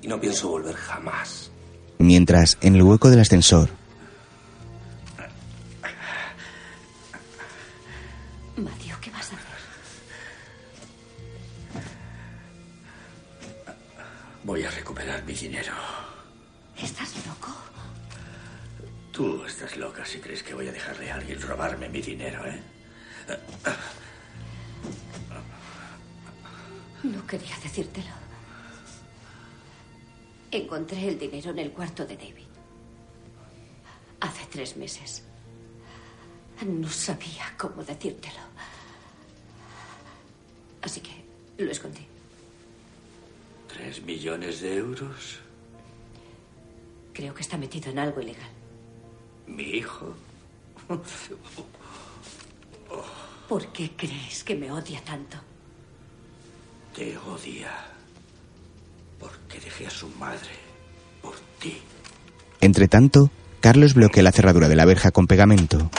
B: Y no pienso volver jamás.
A: Mientras, en el hueco del ascensor,
C: Matthew, ¿qué vas a hacer?
L: Voy a recuperar mi dinero.
C: ¿Estás loco?
L: Tú estás loca si crees que voy a dejarle a alguien robarme mi dinero, ¿eh?
C: No quería decírtelo. Encontré el dinero en el cuarto de David. Hace tres meses. No sabía cómo decírtelo. Así que lo escondí.
L: ¿Tres millones de euros?
C: Creo que está metido en algo ilegal.
L: ¿Mi hijo?
C: ¿Por qué crees que me odia tanto?
L: Te odia. Porque dejé a su madre por ti.
A: entre tanto, Carlos bloquea la cerradura de la verja con pegamento.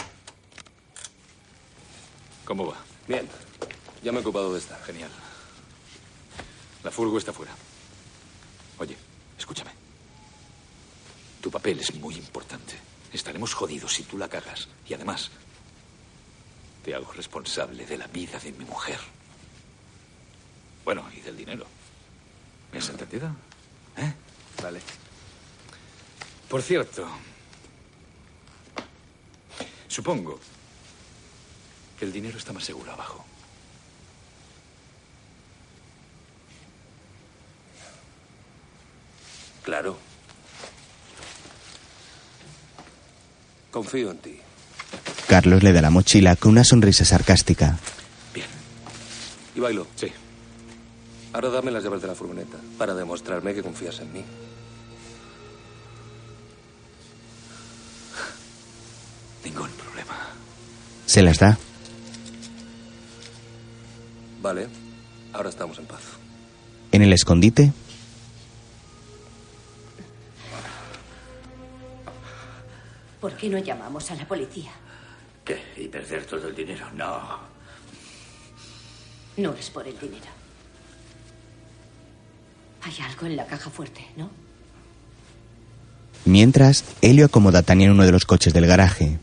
H: ¿Cómo va?
B: Bien. Ya me he ocupado de esta.
H: Genial. La furgo está fuera. Oye, escúchame. Tu papel es muy importante. Estaremos jodidos si tú la cagas. Y además, te hago responsable de la vida de mi mujer. Bueno, y del dinero. ¿Me has entendido? ¿Eh?
J: Vale.
H: Por cierto, supongo que el dinero está más seguro abajo.
B: Claro. Confío en ti.
A: Carlos le da la mochila con una sonrisa sarcástica.
B: Y bailo.
H: Sí.
B: Ahora dame las llaves de la furgoneta para demostrarme que confías en mí.
H: Ningún problema.
A: Se las da.
B: Vale. Ahora estamos en paz.
A: En el escondite,
C: ¿Por qué no llamamos a la policía?
L: ¿Qué? ¿Y perder todo el dinero? No.
C: No es por el dinero. Hay algo en la caja fuerte, ¿no?
A: mientras, Helio acomoda a Tania en uno de los coches del garaje.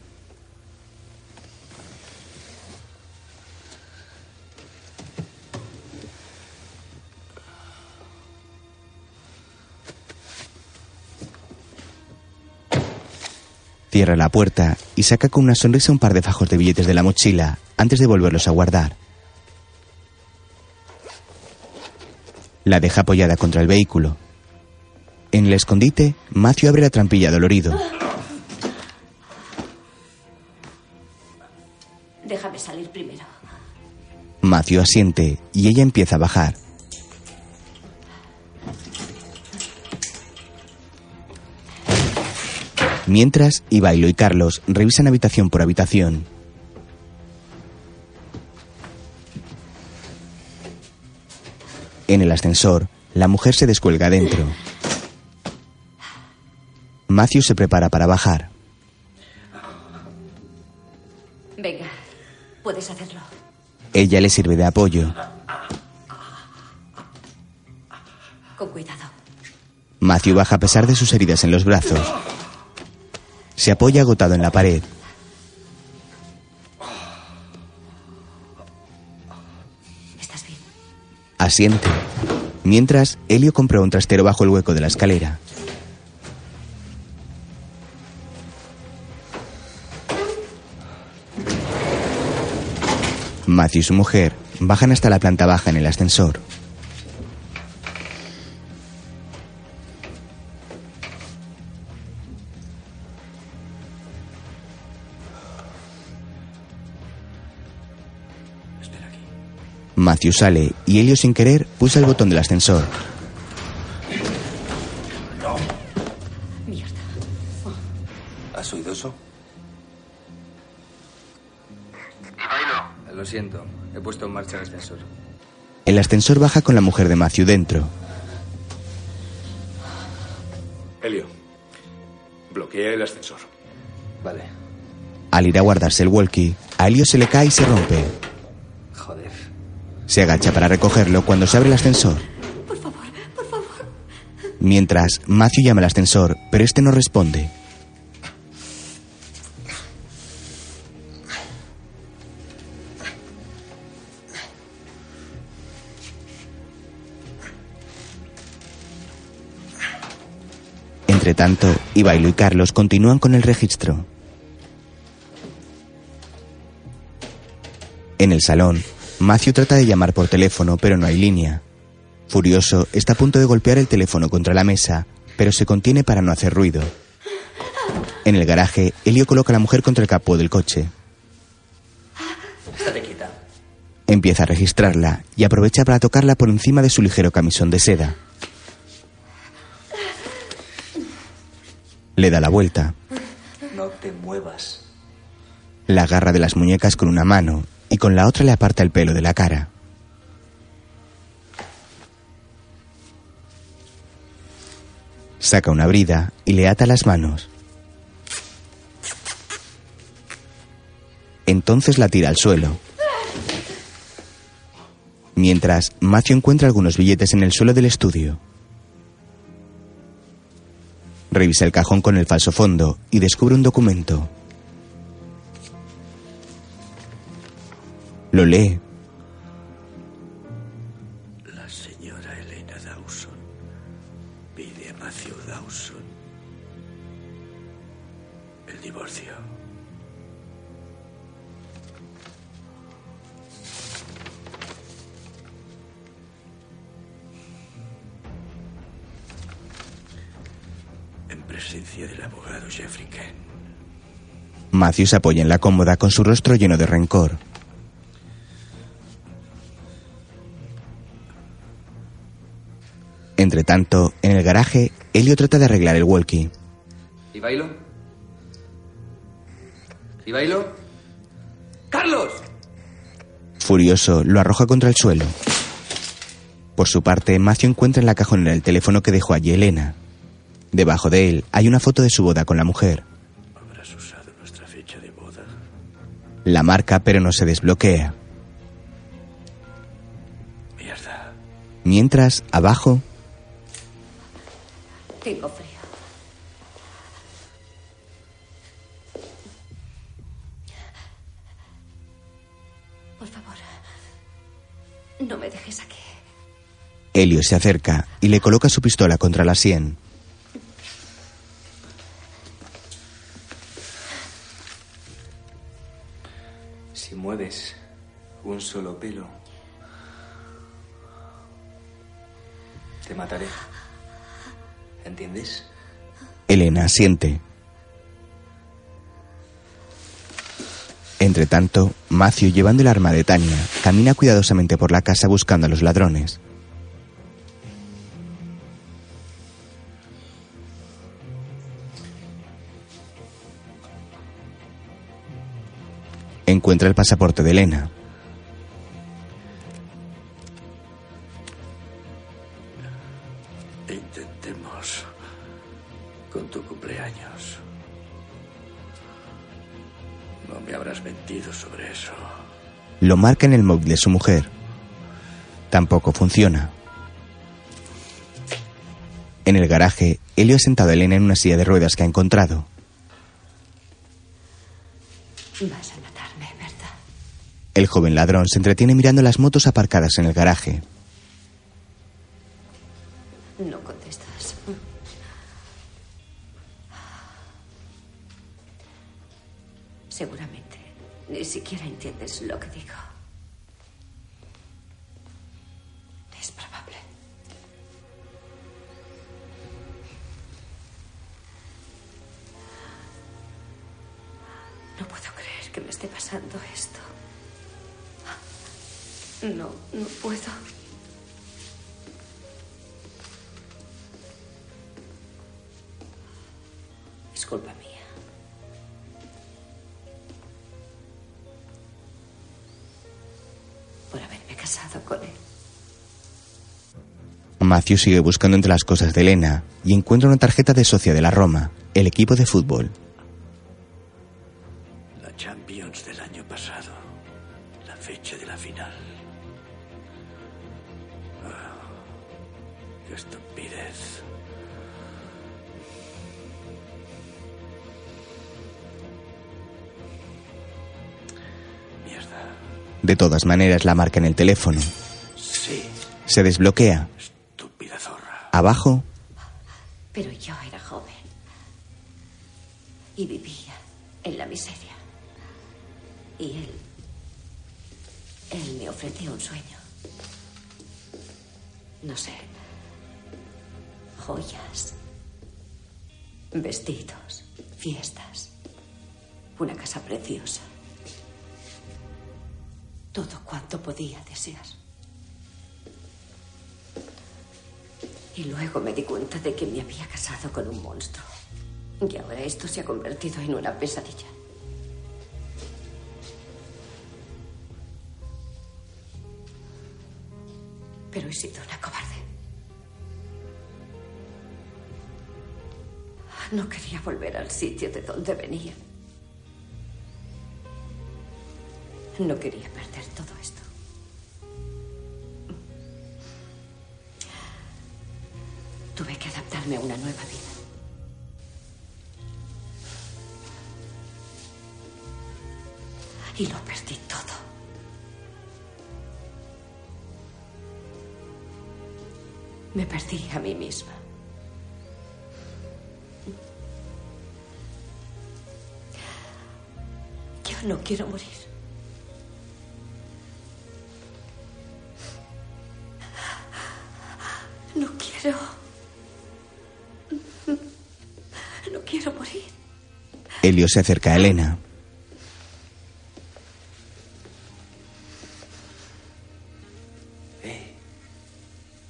A: Cierra la puerta y saca con una sonrisa un par de fajos de billetes de la mochila antes de volverlos a guardar. La deja apoyada contra el vehículo. En el escondite, Matthew abre la trampilla dolorido.
C: Déjame salir primero.
A: Matthew asiente y ella empieza a bajar. Mientras, Ibailo y Carlos revisan habitación por habitación. En el ascensor, la mujer se descuelga dentro. Matthew se prepara para bajar.
C: Venga, puedes hacerlo.
A: Ella le sirve de apoyo.
C: Con cuidado.
A: Matthew baja a pesar de sus heridas en los brazos. Se apoya agotado en la pared.
C: ¿Estás bien?
A: Asiente. Mientras, Helio compra un trastero bajo el hueco de la escalera. Matthew y su mujer bajan hasta la planta baja en el ascensor. Matthew sale y Helio sin querer pulsa el botón del ascensor.
B: ¿Has oído eso?
J: Lo siento. He puesto en marcha el ascensor.
A: El ascensor baja con la mujer de Matthew dentro.
H: Helio, bloquea el ascensor.
J: Vale.
A: Al ir a guardarse el walkie, a Helio se le cae y se rompe. Se agacha para recogerlo cuando se abre el ascensor.
C: Por favor, por favor.
A: Mientras, Matthew llama al ascensor, pero este no responde. Entre tanto, Ivailo y Carlos continúan con el registro. En el salón, Matthew trata de llamar por teléfono, pero no hay línea. Furioso, está a punto de golpear el teléfono contra la mesa, pero se contiene para no hacer ruido. En el garaje, Elio coloca a la mujer contra el capó del coche. Empieza a registrarla y aprovecha para tocarla por encima de su ligero camisón de seda. Le da la vuelta,
M: No te muevas.
A: la agarra de las muñecas con una mano y con la otra le aparta el pelo de la cara. Saca una brida y le ata las manos. Entonces la tira al suelo. Mientras, Matthew encuentra algunos billetes en el suelo del estudio. Revisa el cajón con el falso fondo y descubre un documento. Lo lee.
E: La señora Elena Dawson pide a Matthew Dawson el divorcio. En presencia del abogado Jeffrey Kent.
A: Matthew se apoya en la cómoda con su rostro lleno de rencor. Entre tanto, en el garaje, Elio trata de arreglar el walkie.
J: ¿Y bailo? ¿Y bailo? ¡Carlos!
A: Furioso, lo arroja contra el suelo. Por su parte, Matthew encuentra en la cajonera el teléfono que dejó allí Elena. Debajo de él hay una foto de su boda con la mujer.
E: ¿Habrás usado nuestra fecha de boda?
A: La marca, pero no se desbloquea.
E: Mierda.
A: Mientras, abajo,
C: Tengo frío. Por favor, no me dejes aquí.
A: Elio se acerca y le coloca su pistola contra la sien.
J: Si mueves un solo pelo, te mataré. ¿Entiendes?
A: Elena asiente. Entre tanto, Matthew, llevando el arma de Tania, camina cuidadosamente por la casa buscando a los ladrones. Encuentra el pasaporte de Elena. Lo marca en el móvil de su mujer. Tampoco funciona. En el garaje, Elio ha sentado a Elena en una silla de ruedas que ha encontrado.
C: Vas a matarme, ¿verdad?
A: El joven ladrón se entretiene mirando las motos aparcadas en el garaje.
C: No contestas. Seguramente ni siquiera entiendes lo que digo.
A: Matthew sigue buscando entre las cosas de Elena y encuentra una tarjeta de socia de la Roma, el equipo de fútbol.
E: La Champions del año pasado, la fecha de la final. Qué estupidez. Mierda.
A: De todas maneras, la marca en el teléfono.
E: Sí.
A: Se desbloquea
E: zorra.
C: Y luego me di cuenta de que me había casado con un monstruo. Y ahora esto se ha convertido en una pesadilla. Pero he sido una cobarde. No quería volver al sitio de donde venía. No quería perder a una nueva vida. Y lo perdí todo. Me perdí a mí misma. Yo no quiero morir.
A: Helio se acerca a Elena.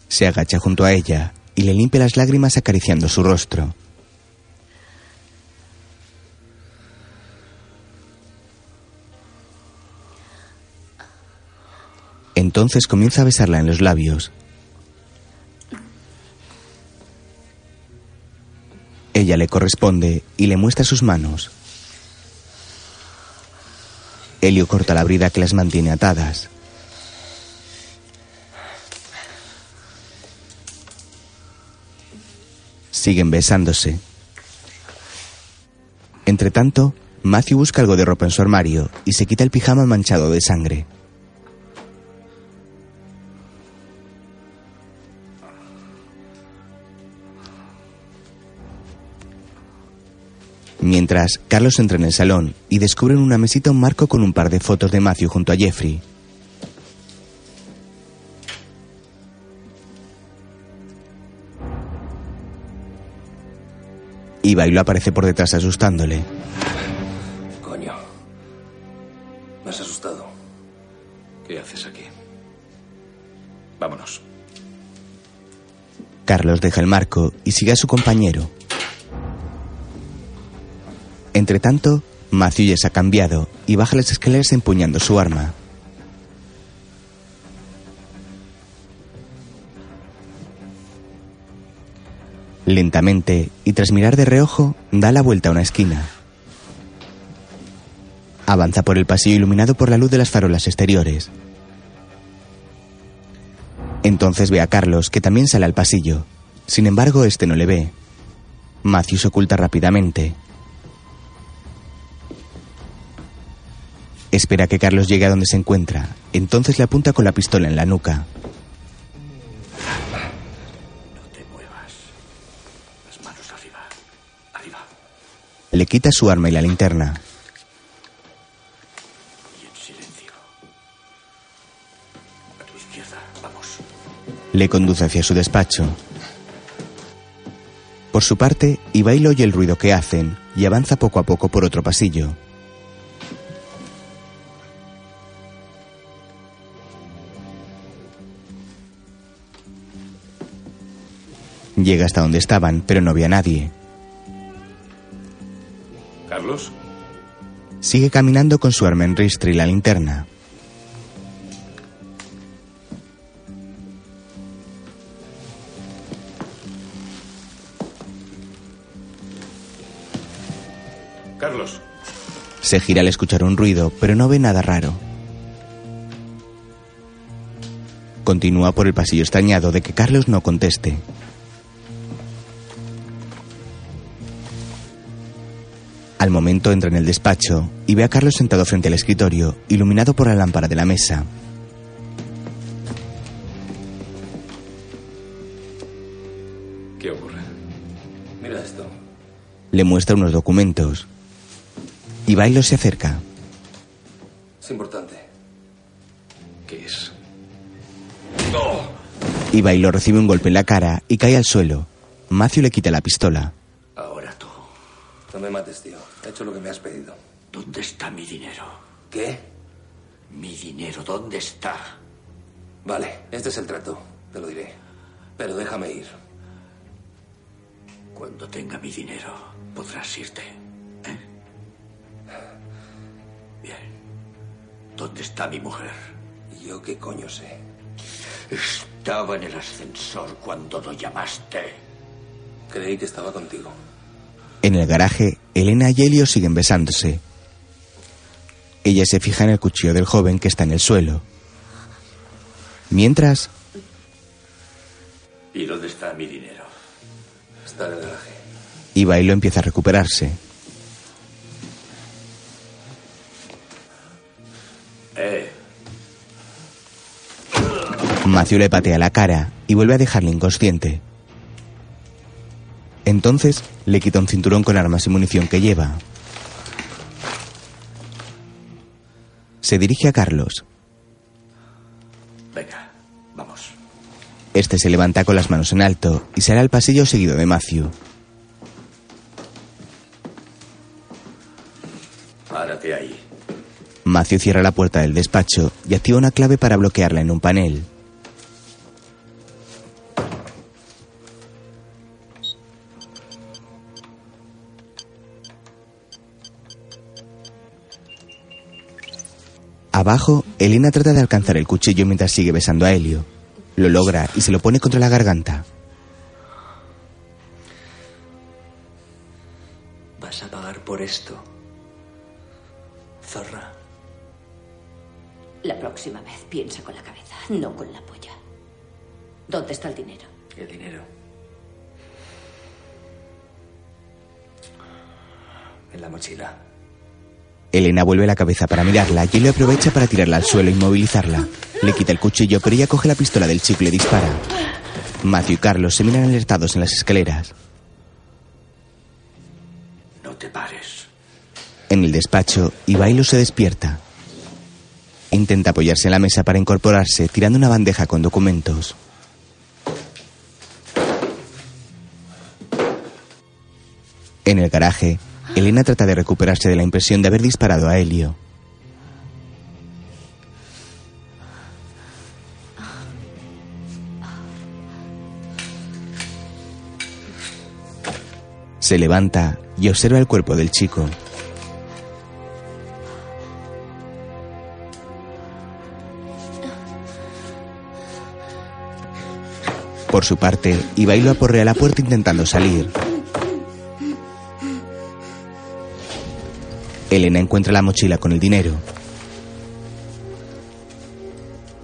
A: Se agacha junto a ella y le limpia las lágrimas acariciando su rostro. Entonces comienza a besarla en los labios. Ella le corresponde y le muestra sus manos. Helio corta la brida que las mantiene atadas. Siguen besándose. Entre tanto, Matthew busca algo de ropa en su armario y se quita el pijama manchado de sangre. Mientras, Carlos entra en el salón y descubre en una mesita un marco con un par de fotos de Matthew junto a Jeffrey. Y Bailo aparece por detrás asustándole.
B: Coño. Me has asustado.
H: ¿Qué haces aquí? Vámonos.
A: Carlos deja el marco y sigue a su compañero. Entre tanto, se ha cambiado y baja las escaleras empuñando su arma. Lentamente, y tras mirar de reojo, da la vuelta a una esquina. Avanza por el pasillo iluminado por la luz de las farolas exteriores. Entonces ve a Carlos, que también sale al pasillo. Sin embargo, este no le ve. Matthew se oculta rápidamente. Espera que Carlos llegue a donde se encuentra. Entonces le apunta con la pistola en la nuca.
E: Las manos arriba. Arriba.
A: Le quita su arma y la linterna.
E: Y en silencio. A tu izquierda. Vamos.
A: Le conduce hacia su despacho. Por su parte, Ivailo oye el ruido que hacen y avanza poco a poco por otro pasillo. Llega hasta donde estaban, pero no ve a nadie.
H: ¿Carlos?
A: Sigue caminando con su arma en ristre y la linterna.
H: Carlos.
A: Se gira al escuchar un ruido, pero no ve nada raro. Continúa por el pasillo extrañado de que Carlos no Al momento entra en el despacho y ve a Carlos sentado frente al escritorio, iluminado por la lámpara de la mesa.
H: ¿Qué ocurre?
B: Mira esto.
A: Le muestra unos documentos. Y Bailo se acerca.
B: Es importante.
H: ¿Qué es?
A: Y Bailo recibe un golpe en la cara y cae al suelo. Matthew le quita la pistola.
M: Ahora tú.
B: No me mates, tío. He hecho lo que me has pedido.
M: ¿Dónde está mi dinero?
B: ¿Qué?
M: Mi dinero, ¿dónde está?
B: Vale, este es el trato. Te lo diré. Pero déjame ir.
M: Cuando tenga mi dinero, podrás irte. ¿eh? Bien. ¿Dónde está mi mujer?
B: ¿Y yo qué coño sé?
M: Estaba en el ascensor cuando lo llamaste.
B: Creí que estaba contigo.
A: En el garaje, Elena y Helio siguen besándose. Ella se fija en el cuchillo del joven que está en el suelo. Mientras,
M: ¿Y dónde está mi dinero?
B: Está en el garaje.
A: y Bailo empieza a recuperarse.
M: Eh,
A: Matthew le patea la cara y vuelve a dejarle inconsciente. Entonces le quita un cinturón con armas y munición que lleva. Se dirige a Carlos.
M: venga, vamos.
A: Este se levanta con las manos en alto y sale al pasillo seguido de Matthew.
M: Párate ahí.
A: Matthew cierra la puerta del despacho y activa una clave para bloquearla en un panel. Abajo, Elena trata de alcanzar el cuchillo mientras sigue besando a Helio. Lo logra y se lo pone contra la garganta.
M: ¿Vas a pagar por esto? Zorra.
C: La próxima vez piensa con la cabeza, no con la polla. ¿Dónde está el dinero?
M: El dinero. En la mochila.
A: Elena vuelve la cabeza para mirarla y él le aprovecha para tirarla al suelo e inmovilizarla. Le quita el cuchillo, pero ella coge la pistola del chico y le dispara. Matthew y Carlos se miran alertados en las escaleras.
M: No te pares.
A: En el despacho, Ivailo se despierta. Intenta apoyarse en la mesa para incorporarse, tirando una bandeja con documentos. En el garaje, Elena trata de recuperarse de la impresión de haber disparado a Helio. Se levanta y observa el cuerpo del chico. Por su parte, Ivailo aporrea la puerta intentando salir. Elena encuentra la mochila con el dinero.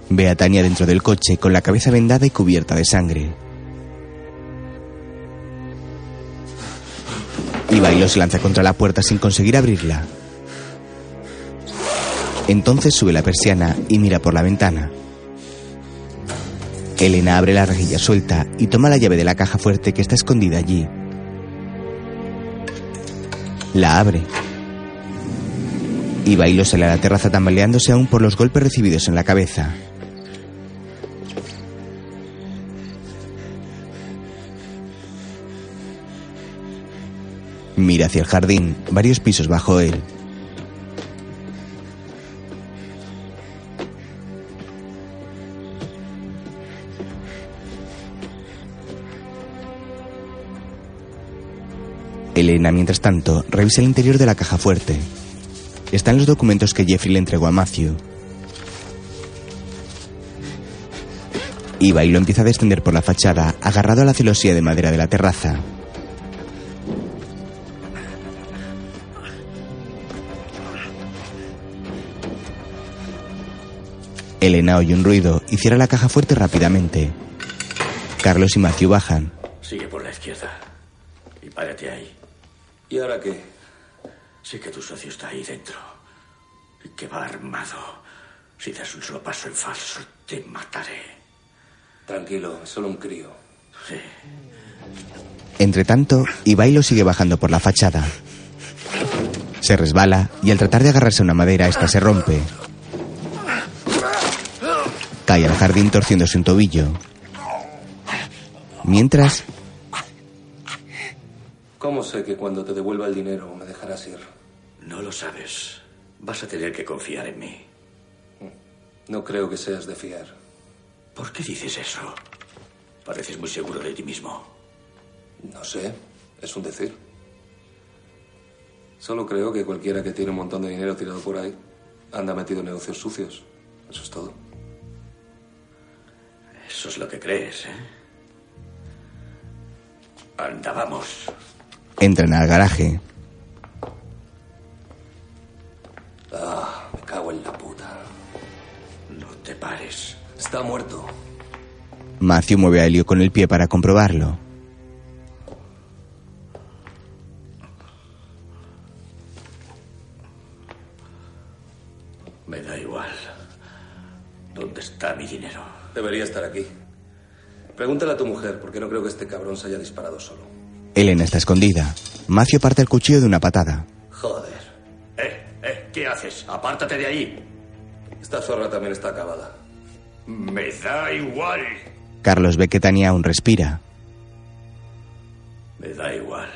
A: Ve a Tania dentro del coche con la cabeza vendada y cubierta de sangre. Ivailo se lanza contra la puerta sin conseguir abrirla. Entonces sube la persiana y mira por la ventana. Elena abre la rejilla suelta y toma la llave de la caja fuerte que está escondida allí. La abre. Y Bailo sale a la terraza tambaleándose aún por los golpes recibidos en la cabeza. Mira hacia el jardín, varios pisos bajo él. Elena, mientras tanto, revisa el interior de la caja fuerte. Están los documentos que Jeffrey le entregó a Matthew. Iba y lo empieza a descender por la fachada, agarrado a la celosía de madera de la terraza. Elena oye un ruido y cierra la caja fuerte rápidamente. Carlos y Matthew bajan.
M: Sigue por la izquierda. Y párate ahí.
B: ¿Y ahora qué?
E: Sé que tu socio está ahí dentro y que va armado. Si das un solo paso en falso, te mataré.
B: Tranquilo, es solo un crío.
E: Sí.
A: Entre tanto, Ivailo sigue bajando por la fachada. Se resbala y al tratar de agarrarse a una madera, esta se rompe. Cae al jardín torciéndose un tobillo. Mientras,
B: ¿Cómo sé que cuando te devuelva el dinero me dejarás ir?
E: No lo sabes. Vas a tener que confiar en mí.
B: No creo que seas de fiar.
E: ¿Por qué dices eso? Pareces muy seguro de ti mismo.
B: No sé, es un decir. Solo creo que cualquiera que tiene un montón de dinero tirado por ahí anda metido en negocios sucios. Eso es todo.
E: Eso es lo que crees, ¿eh? Anda, vamos.
A: entran al garaje.
B: Ah, me cago en la puta.
E: No te pares.
B: Está muerto.
A: Matthew mueve a Helio con el pie para comprobarlo.
E: Me da igual. ¿Dónde está mi dinero?
B: Debería estar aquí. Pregúntale a tu mujer, porque no creo que este cabrón se haya disparado solo.
A: Elena está escondida. Matthew parte el cuchillo de una patada.
B: Joder.
E: ¿Qué haces? Apártate de ahí.
B: Esta zorra también está acabada.
E: Me da igual.
A: Carlos ve que Tania aún respira.
E: Me da igual.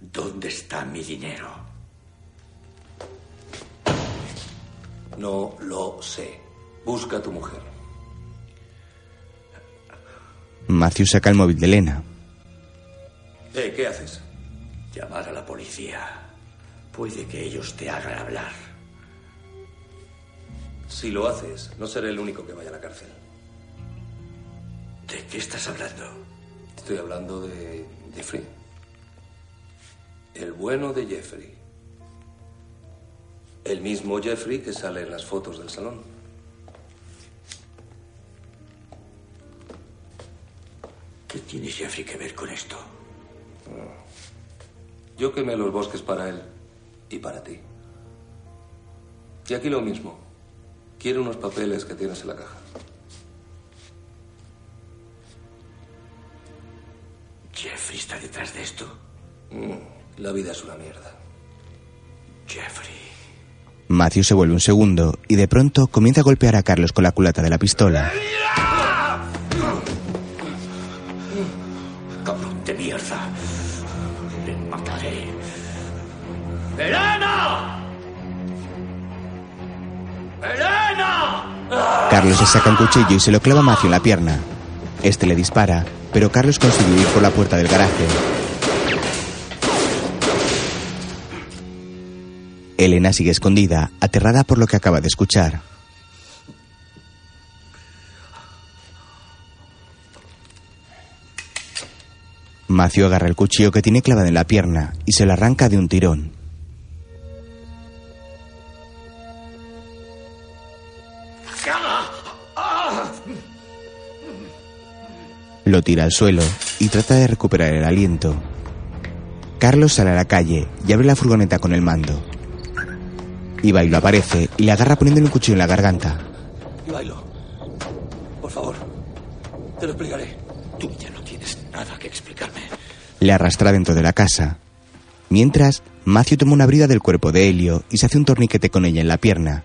E: ¿Dónde está mi dinero?
B: No lo sé. Busca a tu mujer.
A: Matthew saca el móvil de Elena.
B: Eh, ¿qué haces?
E: Llamar a la policía. Puede que ellos te hagan hablar.
B: Si lo haces, no seré el único que vaya a la cárcel.
E: ¿De qué estás hablando?
B: Estoy hablando de Jeffrey. El bueno de Jeffrey. El mismo Jeffrey que sale en las fotos del salón.
E: ¿Qué tiene Jeffrey que ver con esto?
B: Yo quemé los bosques para él y para ti. Y aquí lo mismo. Quiero unos papeles que tienes en la caja.
E: ¿Jeffrey está detrás de esto?
B: Mm, la vida es una mierda.
E: Jeffrey.
A: Matthew se vuelve un segundo y de pronto comienza a golpear a Carlos con la culata de la pistola. Carlos le saca un cuchillo y se lo clava a Matthew en la pierna. Este le dispara, pero Carlos consigue huir por la puerta del garaje. Elena sigue escondida, aterrada por lo que acaba de escuchar. Matthew agarra el cuchillo que tiene clavado en la pierna y se lo arranca de un tirón. Lo tira al suelo y trata de recuperar el aliento. Carlos sale a la calle y abre la furgoneta con el mando. Ivailo aparece y le agarra poniéndole un cuchillo en la garganta.
B: Bailo. Por favor. Te lo explicaré.
E: Tú ya no tienes nada que explicarme.
A: Le arrastra dentro de la casa. Mientras, Matthew toma una brida del cuerpo de Helio y se hace un torniquete con ella en la pierna.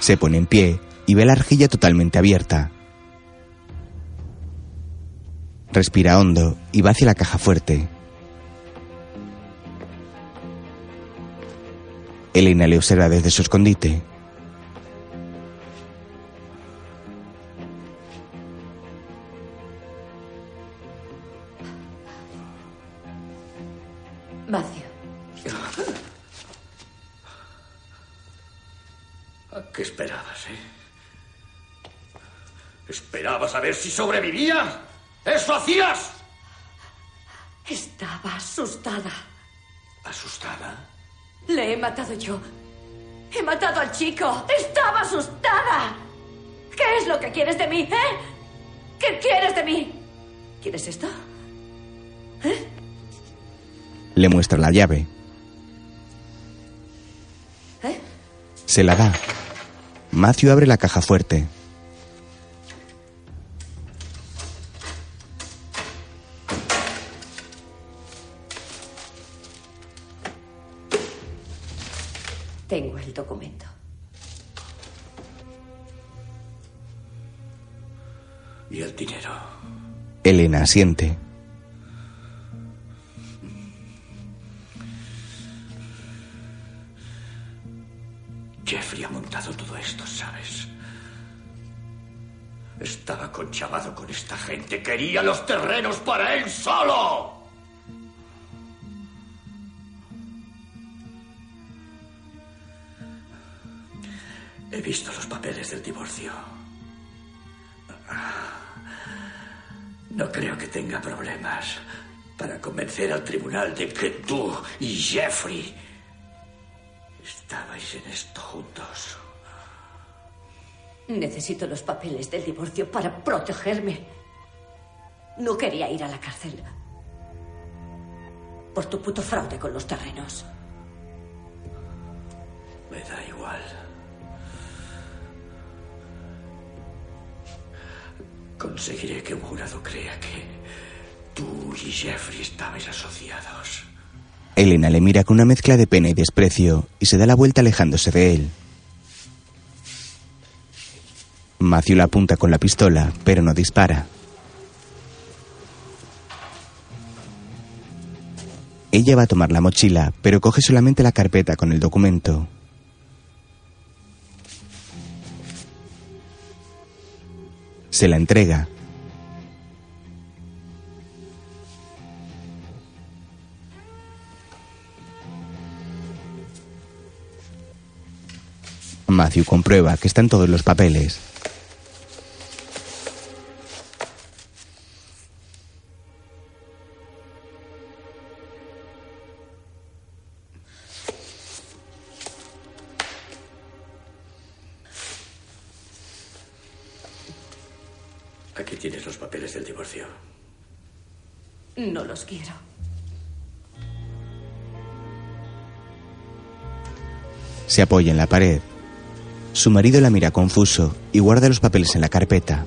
A: Se pone en pie y ve la arjilla totalmente abierta. Respira hondo y va hacia la caja fuerte. Elena le observa desde su escondite.
E: ¿A qué esperabas, eh? ¿Esperabas a ver si sobrevivía? ¿Eso hacías?
C: estaba asustada.
E: ¿Asustada?
C: Le he matado yo. He matado al chico. Estaba asustada. ¿Qué es lo que quieres de mí, eh? ¿Qué quieres de mí? ¿Quieres esto? ¿Eh?
A: Le muestra la llave.
C: ¿Eh?
A: Se la da. Matthew abre la caja fuerte. Asiente.
E: Jeffrey ha montado todo esto, ¿sabes? Estaba conchavado con esta gente. Quería los terrenos para él solo. De que tú y Jeffrey estabais en esto juntos.
C: Necesito los papeles del divorcio para protegerme. No quería ir a la cárcel. Por tu puto fraude con los terrenos.
E: Me da igual. Conseguiré que un jurado crea que tú y Jeffrey estabais asociados.
A: Elena le mira con una mezcla de pena y desprecio y se da la vuelta alejándose de él. Matthew la apunta con la pistola, pero no dispara. Ella va a tomar la mochila, pero coge solamente la carpeta con el documento. Se la entrega. Matthew comprueba que están todos los papeles.
E: Aquí tienes los papeles del divorcio.
C: No los quiero.
A: Se apoya en la pared. Su marido la mira confuso y guarda los papeles en la carpeta.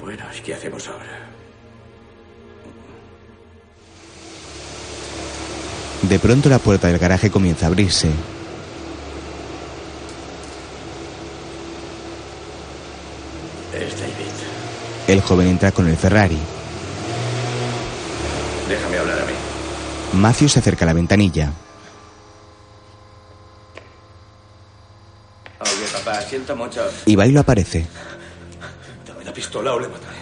E: Bueno, ¿y qué hacemos ahora?
A: De pronto la puerta del garaje comienza a abrirse.
E: Es David.
A: El joven entra con el Ferrari.
E: Déjame hablar a mí.
A: Matthew se acerca a la ventanilla.
F: Oye, papá, siento mucho.
A: Y Bailo aparece.
H: Dame la pistola o le mataré.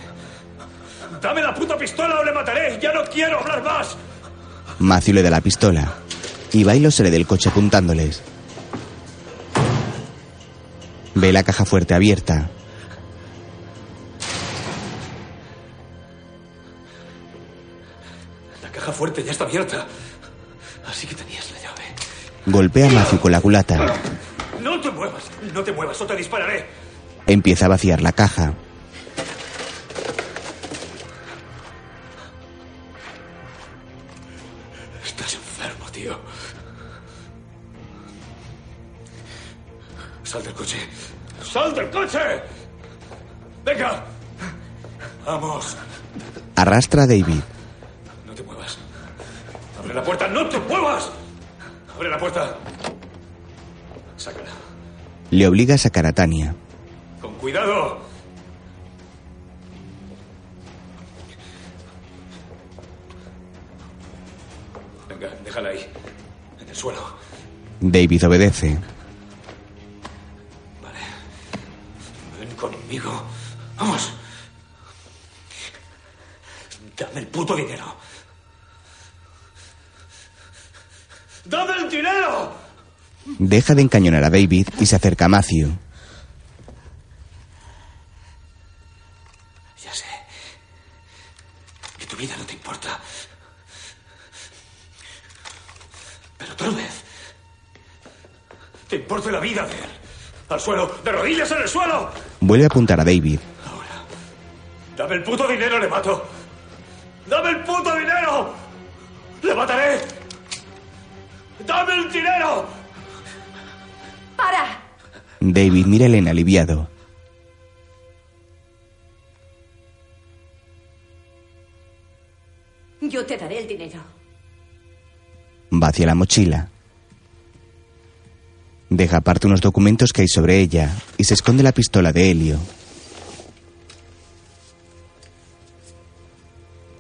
H: ¡Dame la puta pistola o le mataré! ¡Ya no quiero hablar más!
A: Matthew le da la pistola. Y Bailo sale del coche apuntándoles. Ve la caja fuerte abierta.
H: Abierta. Así que tenías la llave.
A: Golpea a Matthew con la culata.
H: ¡No te muevas! ¡No te muevas o te dispararé!
A: Empieza a vaciar la caja.
H: Estás enfermo, tío. Sal del coche. ¡Sal del coche! ¡Venga! Vamos.
A: Arrastra a David. Le obliga a sacar a Tania.
H: Con cuidado. Venga, déjala ahí. En el suelo.
A: David obedece. Deja de encañonar a David y se acerca a Matthew.
H: Ya sé. Que tu vida no te importa. Pero otra vez. Te importa la vida de él. Al suelo, de rodillas en el suelo.
A: Vuelve a apuntar a David.
H: Dame el puto dinero, le mato. ¡Dame el puto dinero! ¡Le mataré! ¡Dame el dinero!
A: David mira a Elena aliviado.
C: Yo te daré el dinero.
A: Va hacia la mochila. Deja aparte unos documentos que hay sobre ella y se esconde la pistola de Helio.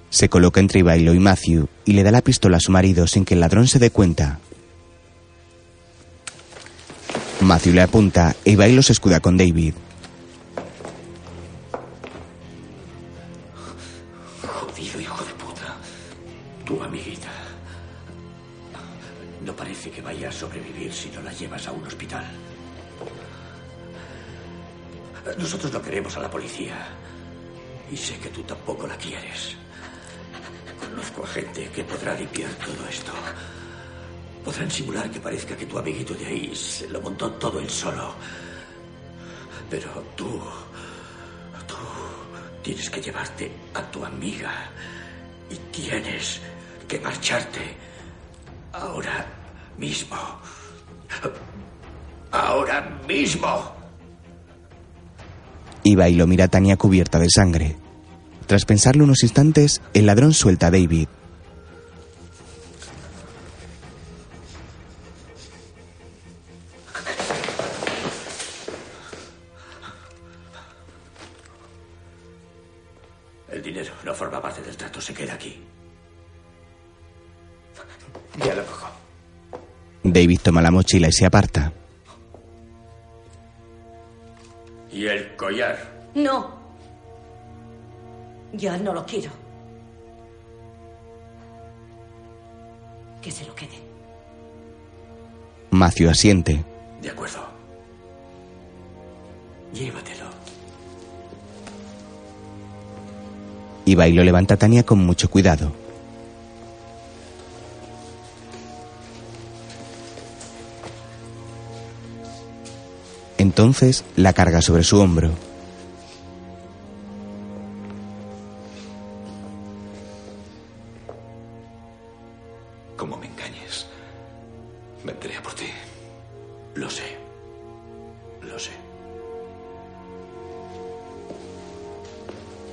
A: Se coloca entre Ivailo y Matthew y le da la pistola a su marido sin que el ladrón se dé cuenta. Matthew le apunta e Ivailo se escuda con David.
E: Tu amiguito de ahí se lo montó todo él solo. Pero tú... Tú tienes que llevarte a tu amiga. Y tienes que marcharte. Ahora mismo. Ahora mismo.
A: Ivailo mira a Tania cubierta de sangre. Tras pensarlo unos instantes, el ladrón suelta a David. David toma la mochila y se aparta.
E: ¿Y el collar?
C: No. Ya no lo quiero. Que se lo quede.
A: Matthew asiente.
E: De acuerdo. Llévatelo.
A: Ivailo levanta a Tania con mucho cuidado. Entonces la carga sobre su hombro.
H: Como me engañes, vendré a por ti.
E: Lo sé. Lo sé.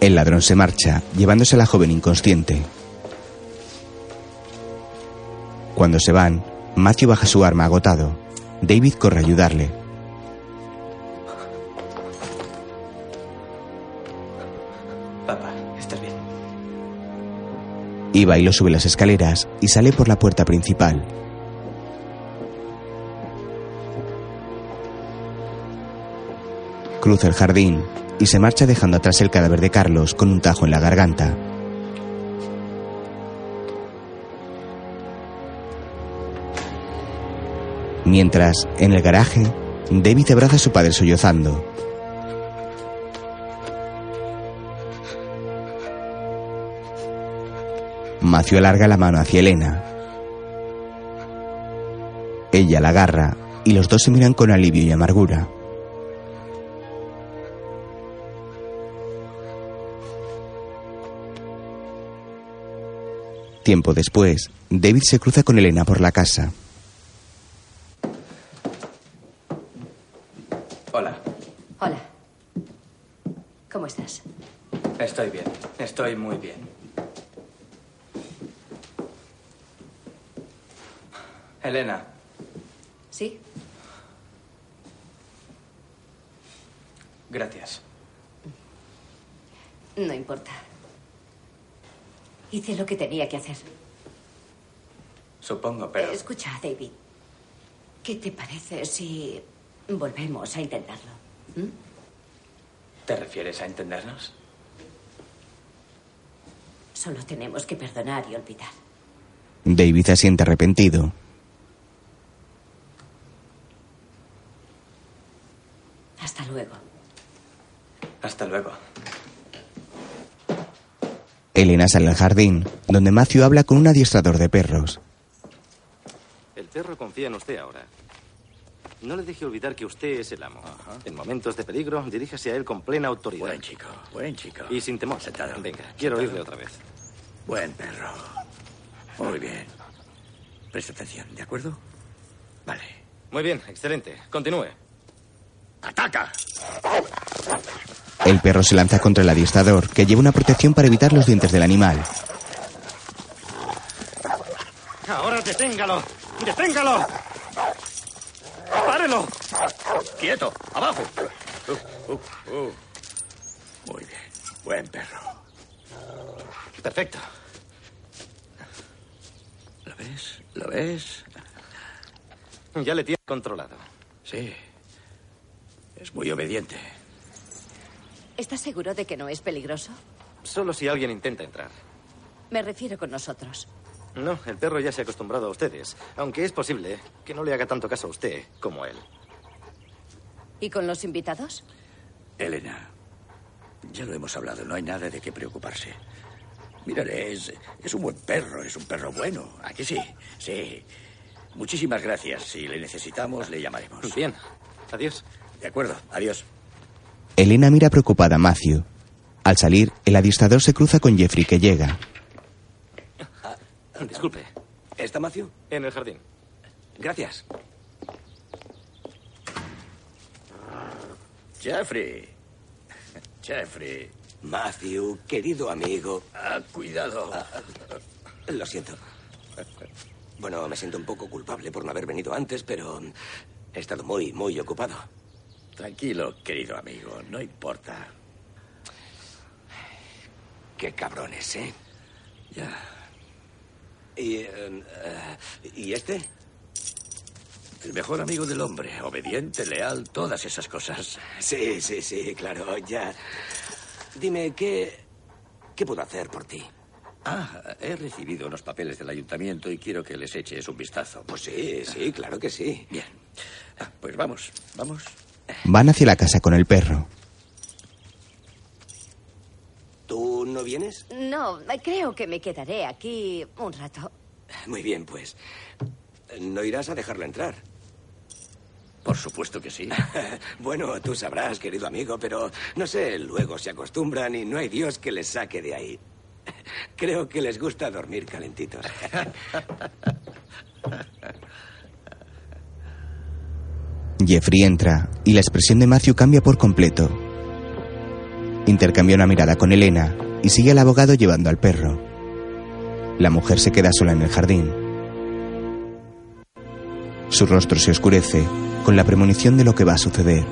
A: El ladrón se marcha, llevándose a la joven inconsciente. Cuando se van, Matthew baja su arma agotado. David corre a ayudarle. Ivailo sube las escaleras y sale por la puerta principal. Cruza el jardín y se marcha dejando atrás el cadáver de Carlos con un tajo en la garganta. Mientras, en el garaje, David abraza a su padre sollozando. Matthew alarga la mano hacia Elena. Ella la agarra y los dos se miran con alivio y amargura. Tiempo después, David se cruza con Elena por la casa.
F: Hola.
C: Hola. ¿Cómo estás?
F: Estoy bien. Estoy muy bien. Elena,
C: ¿Sí?
F: gracias.
C: No importa. Hice lo que tenía que hacer.
F: Supongo, pero...
C: Escucha, David. ¿Qué te parece si volvemos a intentarlo? ¿Mm?
F: ¿Te refieres a entendernos?
C: Solo tenemos que perdonar y olvidar.
A: David se siente arrepentido.
C: Hasta luego.
F: Hasta luego.
A: Elena sale al jardín, donde Matthew habla con un adiestrador de perros.
N: El perro confía en usted ahora. No le deje olvidar que usted es el amo. En momentos de peligro, diríjase a él con plena autoridad.
E: Buen chico, buen chico.
N: Y sin temor.
E: Sentado.
N: Venga, quiero oírle otra vez.
E: Buen perro. Muy bien. Presta atención, ¿de acuerdo? Vale.
N: Muy bien, excelente. Continúe.
E: ¡Ataca!
A: El perro se lanza contra el adiestrador, que lleva una protección para evitar los dientes del animal.
N: Ahora deténgalo. ¡Deténgalo! ¡Párelo!
E: ¡Quieto! ¡Abajo! Uh, uh, uh. Muy bien. Buen perro.
N: Perfecto.
E: ¿Lo ves? ¿Lo ves?
N: Ya le tiene controlado.
E: Sí. Es muy obediente.
C: ¿Estás seguro de que no es peligroso?
N: Solo si alguien intenta entrar.
C: Me refiero con nosotros.
N: No, el perro ya se ha acostumbrado a ustedes, aunque es posible que no le haga tanto caso a usted como a él.
C: ¿Y con los invitados?
E: Elena, ya lo hemos hablado, no hay nada de qué preocuparse. Mírale, es, es un buen perro, es un perro bueno. Aquí sí, sí. Muchísimas gracias. Si le necesitamos, le llamaremos.
N: Bien. Adiós.
E: De acuerdo, adiós.
A: Elena mira preocupada a Matthew. Al salir, el adiestrador se cruza con Jeffrey, que llega.
N: Disculpe.
D: ¿Está Matthew?
N: En el jardín.
D: Gracias.
E: Jeffrey. Jeffrey.
D: Matthew, querido amigo.
E: Ah, cuidado.
D: Lo siento. Bueno, me siento un poco culpable por no haber venido antes, pero he estado muy, muy ocupado.
E: Tranquilo, querido amigo, no importa.
D: Qué cabrones, ¿eh?
E: Ya.
D: ¿Y, eh, eh, ¿y este?
E: El mejor amigo del hombre, obediente, leal, todas esas cosas.
D: Sí, sí, sí, claro, ya. Dime, ¿qué, qué puedo hacer por ti?
E: Ah, he recibido unos papeles del ayuntamiento y quiero que les eches un vistazo.
D: Pues sí, sí, claro que sí.
E: Bien. Ah, pues vamos, vamos.
A: Van hacia la casa con el perro.
D: ¿Tú no vienes?
C: No, creo que me quedaré aquí un rato.
D: Muy bien, pues. ¿No irás a dejarlo entrar?
E: Por supuesto que sí.
D: bueno, tú sabrás, querido amigo, pero no sé, luego se acostumbran y no hay Dios que les saque de ahí. Creo que les gusta dormir calentitos.
A: Jeffrey entra y la expresión de Matthew cambia por completo. Intercambia una mirada con Elena y sigue al abogado llevando al perro. La mujer se queda sola en el jardín. Su rostro se oscurece con la premonición de lo que va a suceder.